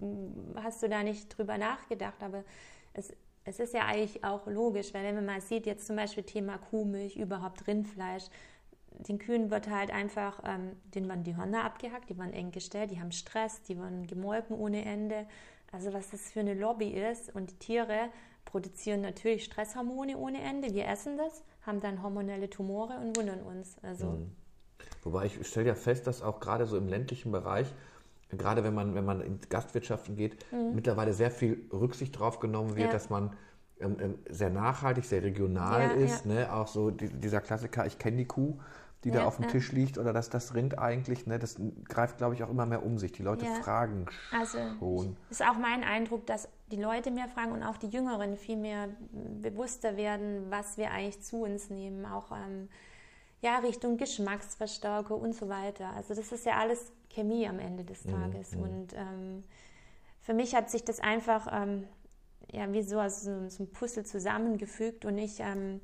mm, hast du da nicht drüber nachgedacht? Aber es, es ist ja eigentlich auch logisch, weil wenn man mal sieht, jetzt zum Beispiel Thema Kuhmilch, überhaupt Rindfleisch, den Kühen wird halt einfach, ähm, denen werden die Hörner abgehackt, die werden eng gestellt, die haben Stress, die werden gemolken ohne Ende. Also was das für eine Lobby ist und die Tiere produzieren natürlich Stresshormone ohne Ende. Wir essen das, haben dann hormonelle Tumore und wundern uns. Also Wobei ich stelle ja fest, dass auch gerade so im ländlichen Bereich, gerade wenn man, wenn man in Gastwirtschaften geht, mittlerweile sehr viel Rücksicht drauf genommen wird, Mhm. Ja. dass man ähm, ähm, sehr nachhaltig, sehr regional Ja, ist. ja. Ne? Auch so die, dieser Klassiker, ich kenne die Kuh, die da auf dem. Tisch liegt oder dass das Rind eigentlich, ne? das greift, glaube ich, auch immer mehr um sich. Die Leute fragen Also schon. ist auch mein Eindruck, dass die Leute mehr fragen und auch die Jüngeren viel mehr bewusster werden, was wir eigentlich zu uns nehmen, auch ähm, ja, Richtung Geschmacksverstärker und so weiter. Also das ist ja alles Chemie am Ende des Tages. Und ähm, für mich hat sich das einfach ähm, ja, wie so, aus so, so ein Puzzle zusammengefügt und ich ähm,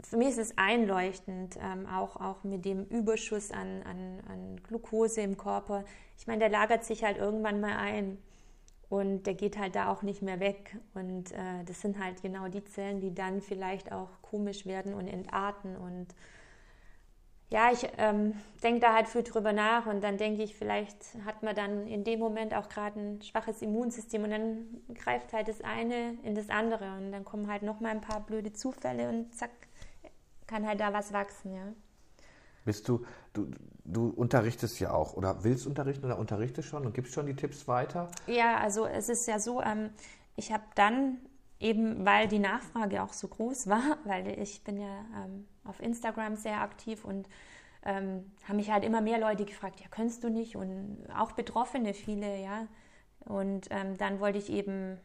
für mich ist es einleuchtend, ähm, auch, auch mit dem Überschuss an, an, an Glucose im Körper. Ich meine, der lagert sich halt irgendwann mal ein und der geht halt da auch nicht mehr weg. Und äh, das sind halt genau die Zellen, die dann vielleicht auch komisch werden und entarten. Und ja, ich ähm, denke da halt viel drüber nach und dann denke ich, vielleicht hat man dann in dem Moment auch gerade ein schwaches Immunsystem und dann greift halt das eine in das andere und dann kommen halt noch mal ein paar blöde Zufälle und zack, kann halt da was wachsen, ja. Bist du, du, du unterrichtest ja auch oder willst unterrichten oder unterrichtest schon und gibst schon die Tipps weiter? Ja, also es ist ja so, ähm, ich habe dann eben, weil die Nachfrage auch so groß war, (laughs) weil ich bin ja ähm, auf Instagram sehr aktiv und ähm, haben mich halt immer mehr Leute gefragt, ja, könntest du nicht? Und auch Betroffene viele, ja. Und ähm, dann wollte ich eben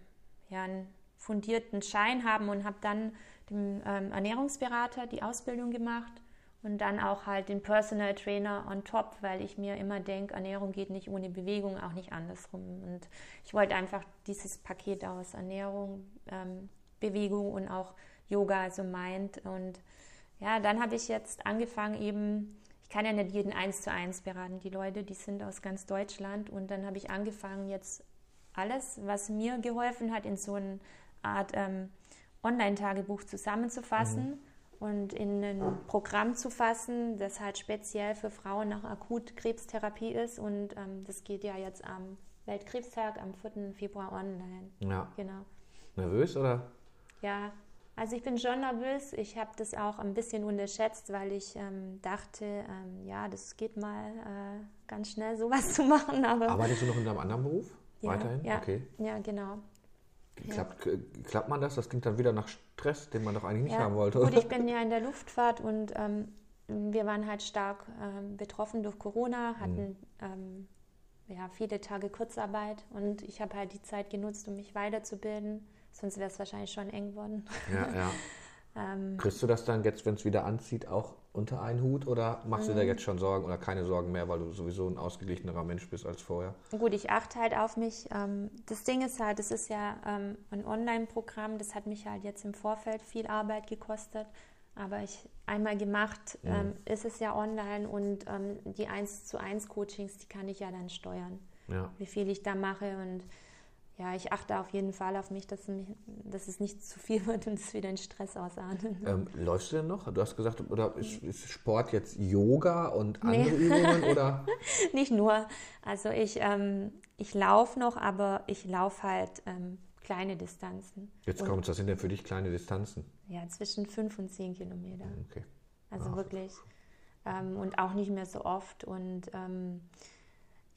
ja, einen fundierten Schein haben und habe dann dem ähm, Ernährungsberater die Ausbildung gemacht und dann auch halt den Personal Trainer on top, weil ich mir immer denke, Ernährung geht nicht ohne Bewegung, auch nicht andersrum. Und ich wollte einfach dieses Paket aus Ernährung, ähm, Bewegung und auch Yoga, also Mind. Und ja, dann habe ich jetzt angefangen eben, ich kann ja nicht jeden eins zu eins beraten, die Leute, die sind aus ganz Deutschland. Und dann habe ich angefangen, jetzt alles, was mir geholfen hat, in so eine Art ähm, Online-Tagebuch zusammenzufassen und in ein Programm zu fassen, das halt speziell für Frauen nach Akutkrebstherapie ist. Und ähm, das geht ja jetzt am Weltkrebstag am 4. Februar online. Ja. Genau. Nervös oder? Ja, also ich bin schon nervös. Ich habe das auch ein bisschen unterschätzt, weil ich ähm, dachte, ähm, ja, das geht mal äh, ganz schnell, (laughs) sowas zu machen. Aber Arbeitest du noch in deinem anderen Beruf? ja, Weiterhin? Ja, Okay. ja, genau. Klappt, k- klappt man das? Das klingt dann wieder nach Stress, den man doch eigentlich nicht Ja, haben wollte. Gut, ich bin ja in der Luftfahrt und ähm, wir waren halt stark ähm, betroffen durch Corona, hatten ähm, ja, viele Tage Kurzarbeit und ich habe halt die Zeit genutzt, um mich weiterzubilden. Sonst wäre es wahrscheinlich schon eng geworden. Ja, ja. (laughs) Ähm, Kriegst du das dann jetzt, wenn es wieder anzieht, auch unter einen Hut oder machst du Mhm. dir jetzt schon Sorgen oder keine Sorgen mehr, weil du sowieso ein ausgeglichenerer Mensch bist als vorher? Gut, ich achte halt auf mich. Ähm, das Ding ist halt, es ist ja ähm, ein Online-Programm, das hat mich halt jetzt im Vorfeld viel Arbeit gekostet. Aber ich einmal gemacht, Mhm. ähm, ist es ja online und die 1 zu 1 Coachings, die kann ich ja dann steuern, Ja. wie viel ich da mache. Und ja, ich achte auf jeden Fall auf mich, dass, mich, dass es nicht zu viel wird und es wieder in Stress ausartet. Ähm, läufst du denn noch? Du hast gesagt, oder ist, ist Sport jetzt Yoga und andere Nee. Übungen oder? (laughs) Nicht nur. Also ich, ähm, ich laufe noch, aber ich laufe halt ähm, kleine Distanzen. Jetzt kommt was sind denn für dich kleine Distanzen? Ja, zwischen 5 und 10 Kilometer. Okay. Also Ah. wirklich. Ähm, und auch nicht mehr so oft. Und ähm,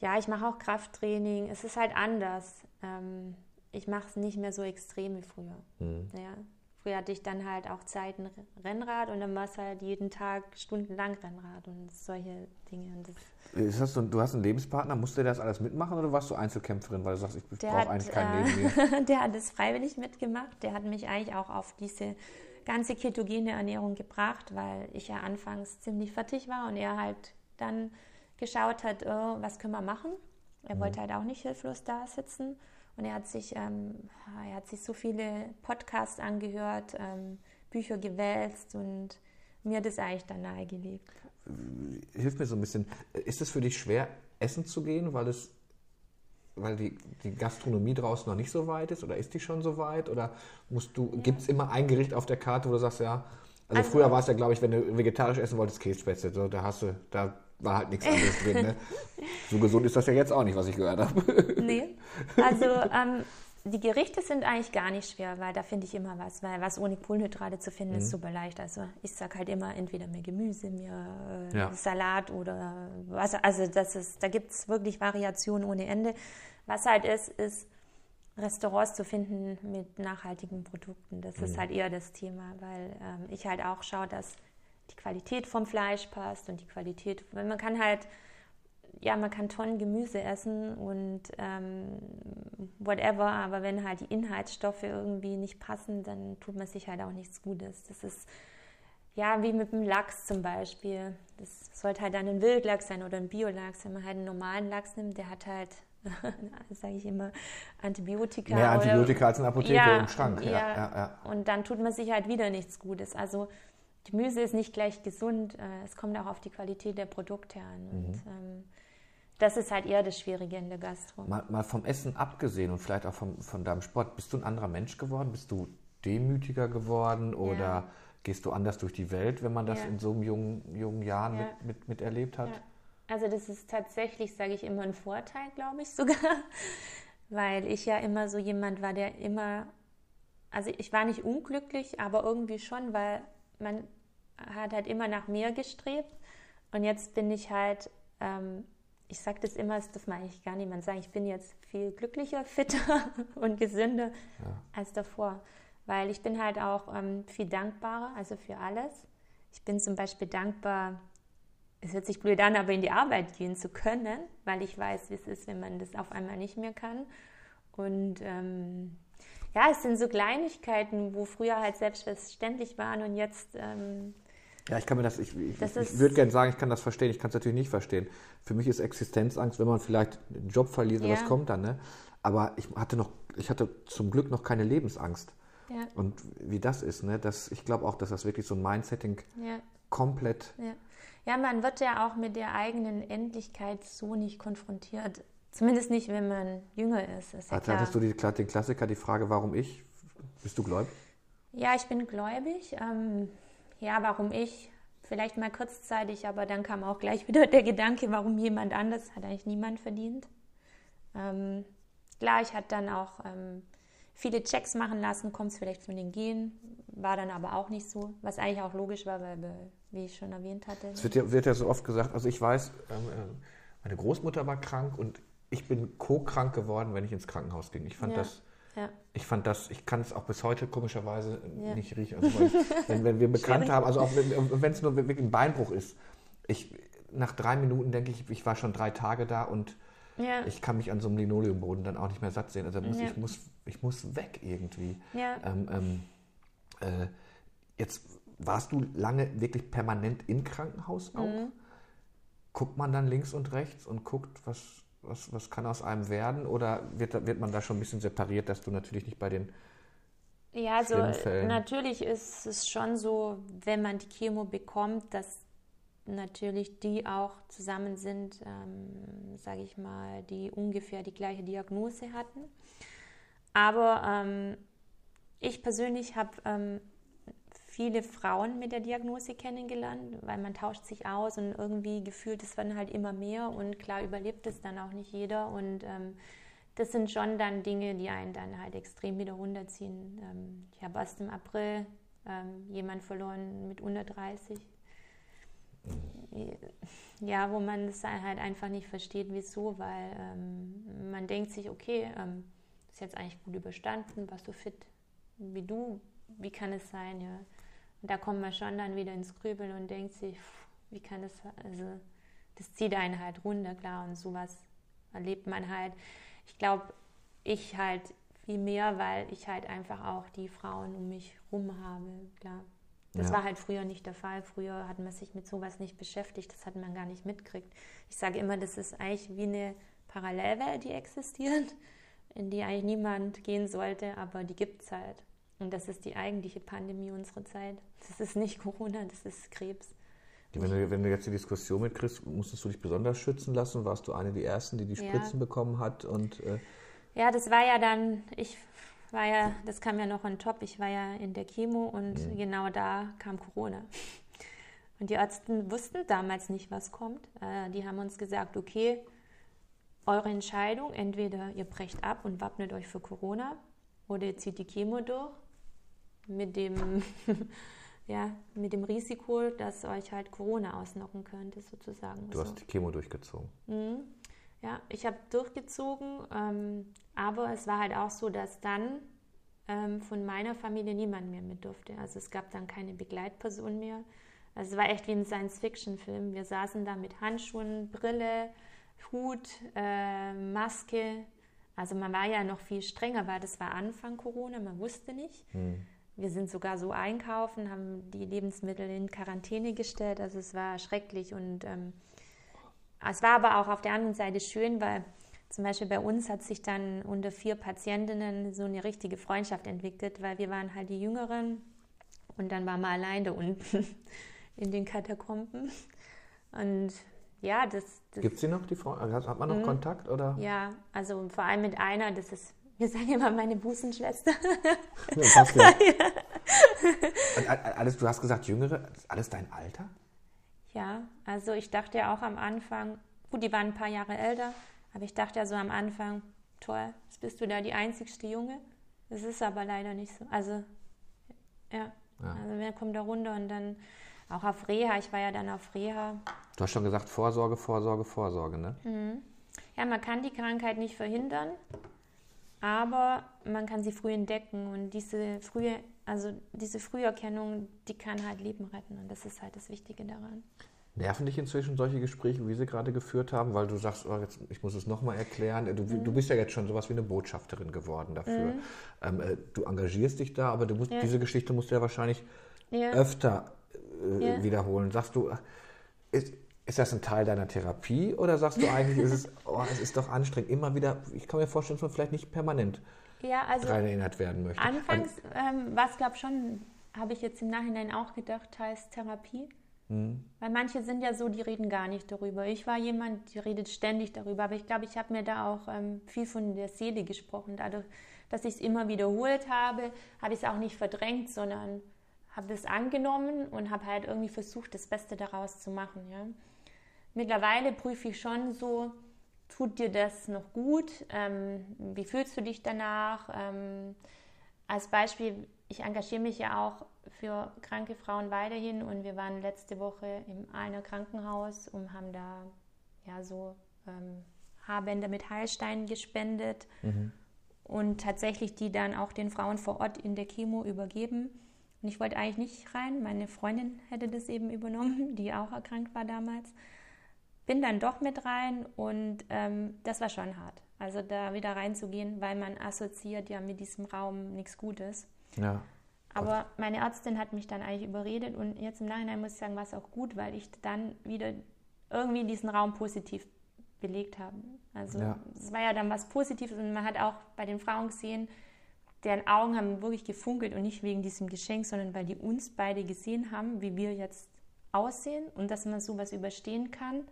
ja, ich mache auch Krafttraining. Es ist halt anders. Ähm, ich mache es nicht mehr so extrem wie früher. Mhm. Ja. Früher hatte ich dann halt auch Zeiten Rennrad und dann war es halt jeden Tag stundenlang Rennrad und solche Dinge. Und das, Ist das so, du hast einen Lebenspartner, musst du das alles mitmachen oder warst du Einzelkämpferin, weil du sagst, ich brauche eigentlich keinen äh, neben mir? (laughs) der hat es freiwillig mitgemacht. Der hat mich eigentlich auch auf diese ganze ketogene Ernährung gebracht, weil ich ja anfangs ziemlich fertig war und er halt dann geschaut hat, oh, was können wir machen. Er Mhm. wollte halt auch nicht hilflos da sitzen und er hat sich, ähm, er hat sich so viele Podcasts angehört, ähm, Bücher gewälzt und mir das eigentlich dann nahegelegt. Hilf mir so ein bisschen. Ist es für dich schwer, essen zu gehen, weil es weil die, die Gastronomie draußen noch nicht so weit ist oder ist die schon so weit? Oder musst du, gibt es immer ein Gericht auf der Karte, wo du sagst, ja, also, Also- früher war es ja, glaube ich, wenn du vegetarisch essen wolltest, Kässpätzle, so, da hast du, da war halt nichts anderes drin. Ne? So gesund ist das ja jetzt auch nicht, was ich gehört habe. (laughs) Nee. Also ähm, die Gerichte sind eigentlich gar nicht schwer, weil da finde ich immer was, weil was ohne Kohlenhydrate zu finden ist super leicht. Also ich sage halt immer entweder mehr Gemüse, mehr äh, Ja. Salat oder was. Also das ist, da gibt es wirklich Variationen ohne Ende. Was halt ist, ist Restaurants zu finden mit nachhaltigen Produkten. Das ist halt eher das Thema, weil ähm, ich halt auch schaue, dass die Qualität vom Fleisch passt und die Qualität, weil man kann halt ja, man kann Tonnen Gemüse essen und ähm, whatever, aber wenn halt die Inhaltsstoffe irgendwie nicht passen, dann tut man sich halt auch nichts Gutes. Das ist ja wie mit dem Lachs zum Beispiel. Das sollte halt dann ein Wildlachs sein oder ein Biolachs. Wenn man halt einen normalen Lachs nimmt, der hat halt, (laughs) sage ich immer, Antibiotika. Mehr oder- Antibiotika als eine Apotheke ja, im Schrank. Ja, Ja, ja, ja. Und dann tut man sich halt wieder nichts Gutes. Also Gemüse ist nicht gleich gesund. äh, Es kommt auch auf die Qualität der Produkte an. Und Mhm. ähm, das ist halt eher das Schwierige in der Gastro. Mal, mal vom Essen abgesehen und vielleicht auch vom, von deinem Sport, bist du ein anderer Mensch geworden? Bist du demütiger geworden oder Ja. gehst du anders durch die Welt, wenn man das Ja. in so jungen, jungen Jahren Ja. mit, mit, miterlebt hat? Ja. Also das ist tatsächlich, sage ich immer, ein Vorteil, glaube ich (laughs) sogar, weil ich ja immer so jemand war, der immer, also ich war nicht unglücklich, aber irgendwie schon, weil man hat halt immer nach mehr gestrebt und jetzt bin ich halt, ähm, ich sage das immer, das man eigentlich gar niemand sagen, ich bin jetzt viel glücklicher, fitter (laughs) und gesünder als davor, weil ich bin halt auch ähm, viel dankbarer, also für alles. Ich bin zum Beispiel dankbar, es hört sich blöd an, aber in die Arbeit gehen zu können, weil ich weiß, wie es ist, wenn man das auf einmal nicht mehr kann. Und ähm, ja, es sind so Kleinigkeiten, wo früher halt selbstverständlich waren und jetzt, ähm, Ja, ich kann mir das, ich, ich, Das ich würde gerne sagen, ich kann das verstehen, ich kann es natürlich nicht verstehen. Für mich ist Existenzangst, wenn man vielleicht den Job verliert, Ja. was kommt dann, ne? Aber ich hatte noch, ich hatte zum Glück noch keine Lebensangst. ja, Und wie das ist, ne? Das, ich glaube auch, dass das wirklich so ein Mindsetting ja, komplett ja. Ja, man wird ja auch mit der eigenen Endlichkeit so nicht konfrontiert. Zumindest nicht, wenn man jünger ist. ist ja Hat- klar. Hattest du die, den Klassiker, die Frage, warum ich? Bist du gläubig? Ja, ich bin gläubig. Ähm, ja, warum ich? Vielleicht mal kurzzeitig, aber dann kam auch gleich (laughs) wieder der Gedanke, warum jemand anders hat eigentlich niemand verdient. Ähm, klar, ich hatte dann auch ähm, viele Checks machen lassen, kommt es vielleicht von den Genen, war dann aber auch nicht so, was eigentlich auch logisch war, weil, wie ich schon erwähnt hatte. Es wird ja, wird ja so oft gesagt, also ich weiß, ähm, äh, meine Großmutter war krank und ich bin co-krank geworden, wenn ich ins Krankenhaus ging. Ich fand Ja. das, Ja, ich fand das, ich kann es auch bis heute komischerweise Ja. nicht riechen. Also (laughs) wenn, wenn wir bekannt haben, also auch wenn es nur wirklich ein Beinbruch ist, ich, nach drei Minuten denke ich, ich war schon drei Tage da und ja, ich kann mich an so einem Linoleumboden dann auch nicht mehr satt sehen. Also muss, ich, muss, ich muss weg irgendwie. Ähm, ähm, äh, jetzt warst du lange wirklich permanent im Krankenhaus auch? Mhm. Guckt man dann links und rechts und guckt, was, was, was kann aus einem werden? Oder wird, wird man da schon ein bisschen separiert, dass du natürlich nicht bei den Ja, also natürlich ist es schon so, wenn man die Chemo bekommt, dass natürlich die auch zusammen sind, ähm, sage ich mal, die ungefähr die gleiche Diagnose hatten. Aber ähm, ich persönlich habe ähm, viele Frauen mit der Diagnose kennengelernt, weil man tauscht sich aus und irgendwie gefühlt, es werden halt immer mehr und klar überlebt es dann auch nicht jeder und ähm, das sind schon dann Dinge, die einen dann halt extrem wieder runterziehen. Ähm, ich habe erst im April ähm, jemand verloren mit unter 30. Ja, wo man das halt einfach nicht versteht, wieso, weil ähm, man denkt sich, okay, ähm, ist jetzt eigentlich gut überstanden, warst du fit wie du, wie kann es sein, ja. Und da kommt man schon dann wieder ins Grübeln und denkt sich, wie kann das, also das zieht einen halt runter, klar, und sowas erlebt man halt. Ich glaube, ich halt viel mehr, weil ich halt einfach auch die Frauen um mich rum habe, klar. Das ja. war halt früher nicht der Fall. Früher hat man sich mit sowas nicht beschäftigt, das hat man gar nicht mitgekriegt. Ich sage immer, das ist eigentlich wie eine Parallelwelt, die existiert, in die eigentlich niemand gehen sollte, aber die gibt es halt. Und das ist die eigentliche Pandemie unserer Zeit. Das ist nicht Corona, das ist Krebs. Wenn du, wenn du jetzt die Diskussion mitkriegst, musstest du dich besonders schützen lassen? Warst du eine der ersten, die die Spritzen ja. bekommen hat? Und, äh ja, das war ja dann, ich war ja, das kam ja noch on top, ich war ja in der Chemo und mhm. genau da kam Corona. Und die Ärzte wussten damals nicht, was kommt. Äh, die haben uns gesagt, okay, eure Entscheidung, entweder ihr brecht ab und wappnet euch für Corona oder ihr zieht die Chemo durch mit dem (laughs) ja, mit dem Risiko, dass euch halt Corona ausnocken könnte, sozusagen. Du hast die Chemo durchgezogen. Mhm. Ja, ich habe durchgezogen, ähm, aber es war halt auch so, dass dann ähm, von meiner Familie niemand mehr mit durfte. Also es gab dann keine Begleitperson mehr. Also es war echt wie ein Science-Fiction-Film. Wir saßen da mit Handschuhen, Brille, Hut, äh, Maske. Also man war ja noch viel strenger, weil das war Anfang Corona, man wusste nicht. Mhm. Wir sind sogar so einkaufen, haben die Lebensmittel in Quarantäne gestellt. Also es war schrecklich. Und ähm, es war aber auch auf der anderen Seite schön, weil zum Beispiel bei uns hat sich dann unter vier Patientinnen so eine richtige Freundschaft entwickelt, weil wir waren halt die Jüngeren und dann waren wir allein da unten (laughs) in den Katakomben. Und ja, das. das Gibt es sie noch, die Frau? Hat man noch mhm. Kontakt? Oder? Ja, also vor allem mit einer, das ist wir sagen immer meine Busenschwester. Ja, passt ja. (laughs) alles, du hast gesagt, Jüngere, alles dein Alter? Ja, also ich dachte ja auch am Anfang, gut, die waren ein paar Jahre älter, aber ich dachte ja so am Anfang, toll, jetzt bist du da die einzigste Junge. Das ist aber leider nicht so. Also, ja, ja. also wer kommt da runter und dann auch auf Reha, ich war ja dann auf Reha. Du hast schon gesagt, Vorsorge, Vorsorge, Vorsorge, ne? Mhm. Ja, man kann die Krankheit nicht verhindern, aber man kann sie früh entdecken und diese frühe, also diese Früherkennung, die kann halt Leben retten und das ist halt das Wichtige daran. Nerven dich inzwischen solche Gespräche, wie sie gerade geführt haben, weil du sagst, oh, jetzt, ich muss es nochmal erklären. Du, mhm. du, bist ja jetzt schon sowas wie eine Botschafterin geworden dafür. Mhm. Ähm, äh, du engagierst dich da, aber musst, ja. diese Geschichte musst du ja wahrscheinlich ja. öfter äh, ja. wiederholen. Sagst du, ist, ist das ein Teil deiner Therapie oder sagst du eigentlich, ist es, oh, es ist doch anstrengend, immer wieder, ich kann mir vorstellen, dass man vielleicht nicht permanent ja, also daran erinnert werden möchte. Anfangs ähm, war es, glaube ich, schon, habe ich jetzt im Nachhinein auch gedacht, heißt Therapie. Mhm. Weil manche sind ja so, die reden gar nicht darüber. Ich war jemand, die redet ständig darüber, aber ich glaube, ich habe mir da auch ähm, viel von der Seele gesprochen. Dadurch, dass ich es immer wiederholt habe, habe ich es auch nicht verdrängt, sondern habe das angenommen und habe halt irgendwie versucht, das Beste daraus zu machen. Ja mittlerweile prüfe ich schon so, tut dir das noch gut? Ähm, wie fühlst du dich danach? Ähm, als Beispiel, ich engagiere mich ja auch für kranke Frauen weiterhin und wir waren letzte Woche im einer Krankenhaus und haben da ja so ähm, Haarbänder mit Heilsteinen gespendet mhm. und tatsächlich die dann auch den Frauen vor Ort in der Chemo übergeben. Und ich wollte eigentlich nicht rein, meine Freundin hätte das eben übernommen, die auch erkrankt war damals bin dann doch mit rein und ähm, das war schon hart. Also da wieder reinzugehen, weil man assoziiert ja mit diesem Raum nichts Gutes. Ja. Aber meine Ärztin hat mich dann eigentlich überredet und jetzt im Nachhinein muss ich sagen, war es auch gut, weil ich dann wieder irgendwie diesen Raum positiv belegt habe. Also ja. es war ja dann was Positives und man hat auch bei den Frauen gesehen, deren Augen haben wirklich gefunkelt und nicht wegen diesem Geschenk, sondern weil die uns beide gesehen haben, wie wir jetzt aussehen und dass man sowas überstehen kann.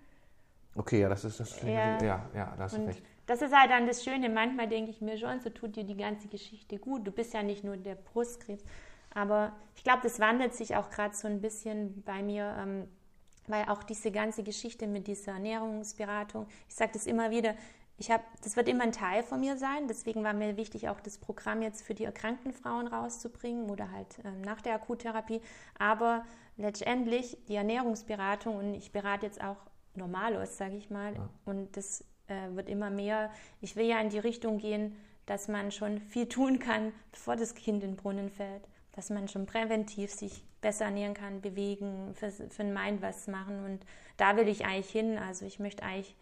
Okay, ja, das ist das. Ja, ja, ja da hast du recht. Das ist halt dann das Schöne. Manchmal denke ich mir schon, so tut dir die ganze Geschichte gut. Du bist ja nicht nur der Brustkrebs. Aber ich glaube, das wandelt sich auch gerade so ein bisschen bei mir, ähm, weil auch diese ganze Geschichte mit dieser Ernährungsberatung, ich sage das immer wieder, ich habe, das wird immer ein Teil von mir sein. Deswegen war mir wichtig, auch das Programm jetzt für die erkrankten Frauen rauszubringen oder halt ähm, nach der Akuttherapie. Aber letztendlich die Ernährungsberatung und ich berate jetzt auch Normalos, sage ich mal. Ja. Und das äh, wird immer mehr. Ich will ja in die Richtung gehen, dass man schon viel tun kann, bevor das Kind in den Brunnen fällt. Dass man schon präventiv sich besser ernähren kann, bewegen, für, für den Mind was machen. Und da will ich eigentlich hin. Also ich möchte eigentlich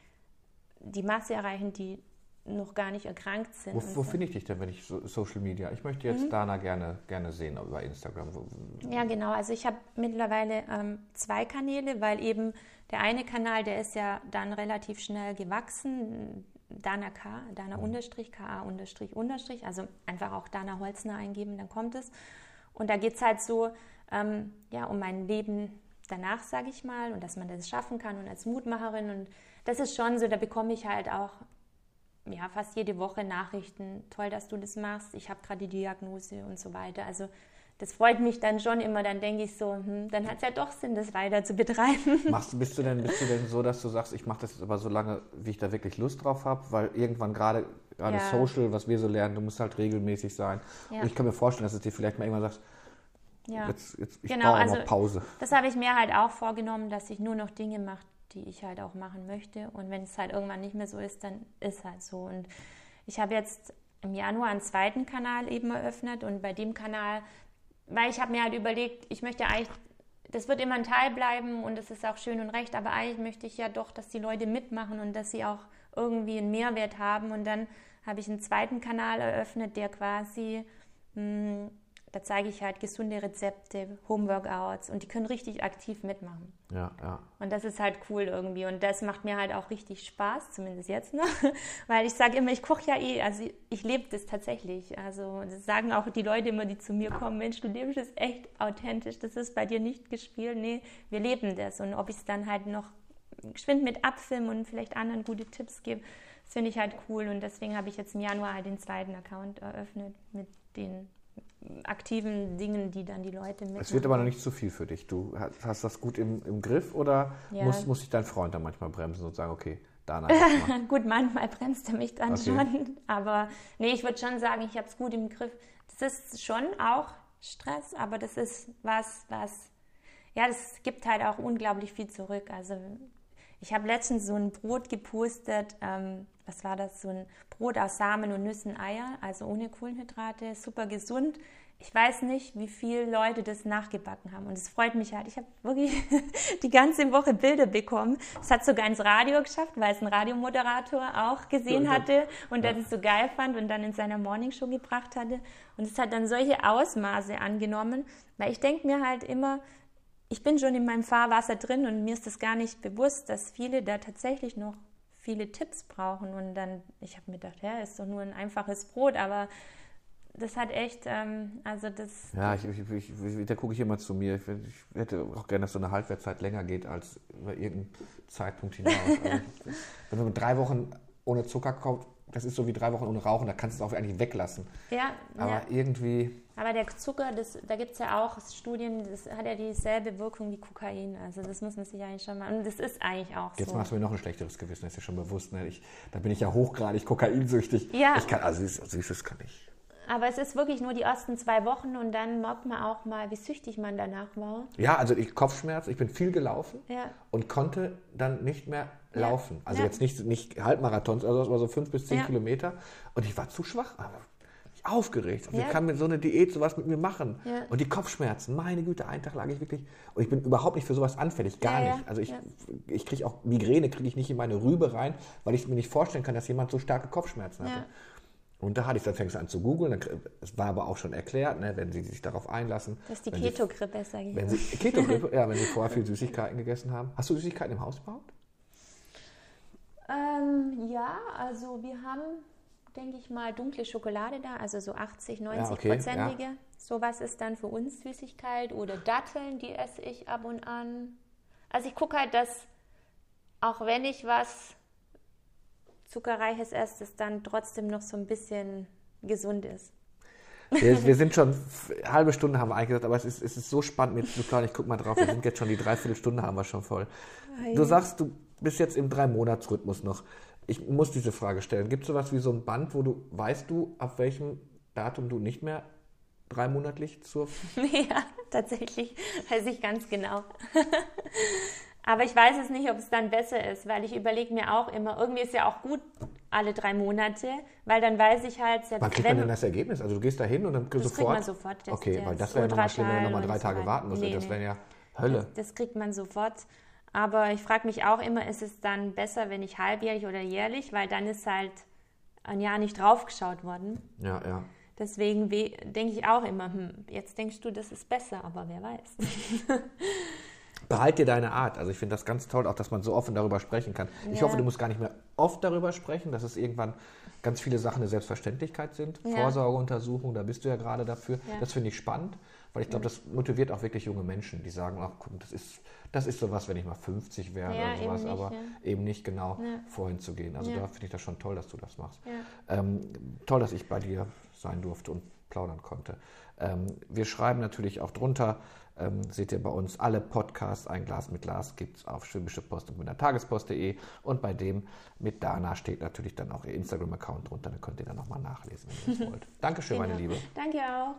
die Masse erreichen, die noch gar nicht erkrankt sind. Wo, wo so. finde ich dich denn, wenn ich so, Social Media? Ich möchte jetzt mhm. Dana gerne, gerne sehen über Instagram. Ja, genau. Also ich habe mittlerweile ähm, zwei Kanäle, weil eben der eine Kanal, der ist ja dann relativ schnell gewachsen. Dana K, Dana mhm. Unterstrich, KA Unterstrich Unterstrich, also einfach auch Dana Holzner eingeben, dann kommt es. Und da geht es halt so ähm, ja, um mein Leben danach, sage ich mal, und dass man das schaffen kann und als Mutmacherin. Und das ist schon so, da bekomme ich halt auch ja, fast jede Woche Nachrichten. Toll, dass du das machst. Ich habe gerade die Diagnose und so weiter. Also das freut mich dann schon immer. Dann denke ich so, hm, dann hat es ja doch Sinn, das weiter zu betreiben. (laughs) Machst, bist, du denn, bist du denn so, dass du sagst, ich mache das jetzt aber so lange, wie ich da wirklich Lust drauf habe? Weil irgendwann gerade gerade ja. Social, was wir so lernen, du musst halt regelmäßig sein. Ja. Und ich kann mir vorstellen, dass es dir vielleicht mal irgendwann sagst, ja. jetzt, jetzt ich genau, brauche also, Pause. Das habe ich mir halt auch vorgenommen, dass ich nur noch Dinge mache, die ich halt auch machen möchte. Und wenn es halt irgendwann nicht mehr so ist, dann ist halt so. Und ich habe jetzt im Januar einen zweiten Kanal eben eröffnet und bei dem Kanal, weil ich habe mir halt überlegt, ich möchte eigentlich, das wird immer ein Teil bleiben und das ist auch schön und recht, aber eigentlich möchte ich ja doch, dass die Leute mitmachen und dass sie auch irgendwie einen Mehrwert haben. Und dann habe ich einen zweiten Kanal eröffnet, der quasi mh, hm, da zeige ich halt gesunde Rezepte, Homeworkouts und die können richtig aktiv mitmachen. Ja, ja. Und das ist halt cool irgendwie und das macht mir halt auch richtig Spaß, zumindest jetzt noch, (laughs) weil ich sage immer, ich koche ja eh, also ich lebe das tatsächlich. Also das sagen auch die Leute immer, die zu mir kommen, Mensch, du lebst es echt authentisch, das ist bei dir nicht gespielt, nee, wir leben das und ob ich es dann halt noch geschwind mit abfilmen und vielleicht anderen gute Tipps gebe, das finde ich halt cool und deswegen habe ich jetzt im Januar halt den zweiten Account eröffnet mit den aktiven Dingen, die dann die Leute mit. Es wird aber noch nicht zu viel für dich. Du hast das gut im, im Griff oder ja. muss, muss sich dein Freund dann manchmal bremsen und sagen, okay, Dana. (laughs) gut, manchmal bremst er mich dann okay. schon. Aber nee, ich würde schon sagen, ich habe es gut im Griff. Das ist schon auch Stress, aber das ist was, was, ja, das gibt halt auch unglaublich viel zurück. Also ich habe letztens so ein Brot gepostet, ähm, was war das, so ein Brot aus Samen und Nüssen, Eier, also ohne Kohlenhydrate, super gesund. Ich weiß nicht, wie viele Leute das nachgebacken haben. Und es freut mich halt. Ich habe wirklich (laughs) die ganze Woche Bilder bekommen. Es hat sogar ins Radio geschafft, weil es ein Radiomoderator auch gesehen hatte und der das so geil fand und dann in seiner Morningshow gebracht hatte. Und es hat dann solche Ausmaße angenommen, weil ich denke mir halt immer, ich bin schon in meinem Fahrwasser drin und mir ist das gar nicht bewusst, dass viele da tatsächlich noch viele Tipps brauchen. Und dann, ich habe mir gedacht, ja, ist doch nur ein einfaches Brot, aber das hat echt, ähm, also das. Ja, ich, ich, ich, da gucke ich immer zu mir. Ich, hätte auch gerne, dass so eine Halbwertszeit länger geht als über irgendeinen Zeitpunkt hinaus. (laughs) also wenn man drei Wochen ohne Zucker kommt, das ist so wie drei Wochen ohne Rauchen, da kannst du es auch eigentlich weglassen. Ja. Aber ja. irgendwie. Aber der Zucker, das, da gibt es ja auch Studien, das hat ja dieselbe Wirkung wie Kokain. Also das muss man sich eigentlich schon mal. Und das ist eigentlich auch Jetzt so. Jetzt machst du mir noch ein schlechteres Gewissen, das ist ja schon bewusst. Ne? Ich, da bin ich ja hochgradig kokainsüchtig. Ja. Ich kann, also Süßes kann ich. Aber es ist wirklich nur die ersten zwei Wochen und dann merkt man auch mal, wie süchtig man danach war. Ja, also ich Kopfschmerz, ich bin viel gelaufen ja. und konnte dann nicht mehr laufen. Also ja. jetzt nicht, nicht Halbmarathons, also das war so fünf bis zehn Kilometer. Und ich war zu schwach. Aber aufgeregt. Also ja. Wie kann mir so eine Diät sowas mit mir machen? Ja. Und die Kopfschmerzen, meine Güte, einen Tag lag ich wirklich. Und ich bin überhaupt nicht für sowas anfällig, gar ja, nicht. Also ich, ich kriege auch Migräne, kriege ich nicht in meine Rübe rein, weil ich mir nicht vorstellen kann, dass jemand so starke Kopfschmerzen hatte. Und da hatte ich, dann fängst du an zu googeln. Es war aber auch schon erklärt, ne, wenn sie sich darauf einlassen. Das ist die Ketogrippe, sage ich wenn sie, Ketogrippe, ja, wenn sie vorher viel (laughs) Süßigkeiten gegessen haben. Hast du Süßigkeiten im Haus überhaupt? Ähm, ja, also wir haben denke ich mal, dunkle Schokolade da, also so 80, 90 Ja, okay, prozentige. ja. Sowas ist dann für uns Süßigkeit oder Datteln, die esse ich ab und an. Also ich gucke halt, dass auch wenn ich was Zuckerreiches esse, es dann trotzdem noch so ein bisschen gesund ist. Wir, (laughs) wir sind schon, f- halbe Stunde haben wir eingesetzt, aber es ist, es ist so spannend mit zu planen. Ich guck mal drauf, wir sind jetzt schon die Dreiviertelstunde haben wir schon voll. Du sagst, du bist jetzt im Drei-Monats-Rhythmus noch. Ich muss diese Frage stellen. Gibt es sowas wie so ein Band, wo du, weißt du, ab welchem Datum du nicht mehr dreimonatlich zur (laughs) ja, tatsächlich weiß ich ganz genau. Aber ich weiß es nicht, ob es dann besser ist, weil ich überlege mir auch immer, irgendwie ist ja auch gut alle drei Monate, weil dann weiß ich halt, selbst Wann kriegt man denn das Ergebnis? Also du gehst da hin und dann Das sofort. kriegt man sofort, das- okay, weil das wäre ja nochmal schlimm, wenn du nochmal drei Tage so warten musst. weiter. das Nee, wäre ja Hölle. Das, das kriegt man sofort. Aber ich frage mich auch immer, ist es dann besser, wenn ich halbjährlich oder jährlich, weil dann ist halt ein Jahr nicht draufgeschaut worden. Ja, ja. Deswegen we- denke ich auch immer, hm, jetzt denkst du, das ist besser, aber wer weiß. (laughs) Behalt dir deine Art. Also ich finde das ganz toll, auch dass man so offen darüber sprechen kann. Ich Ja. hoffe, du musst gar nicht mehr oft darüber sprechen, dass es irgendwann ganz viele Sachen eine Selbstverständlichkeit sind. Ja. Vorsorgeuntersuchung, da bist du ja gerade dafür. Ja. Das finde ich spannend, weil ich glaube, das motiviert auch wirklich junge Menschen, die sagen, ach guck, das ist, das ist sowas, wenn ich mal 50 wäre oder sowas, eben nicht, aber eben nicht genau vorhin zu gehen. Also da finde ich das schon toll, dass du das machst. Ähm, toll, dass ich bei dir sein durfte und plaudern konnte. Ähm, wir schreiben natürlich auch drunter, ähm, seht ihr bei uns alle Podcasts. Ein Glas mit Glas gibt es auf Schwäbische Post und mit der Tagespost.de. Und bei dem mit Dana steht natürlich dann auch ihr Instagram-Account drunter. Da könnt ihr dann nochmal nachlesen, wenn ihr das (laughs) wollt. Dankeschön, genau. meine Liebe. Danke auch.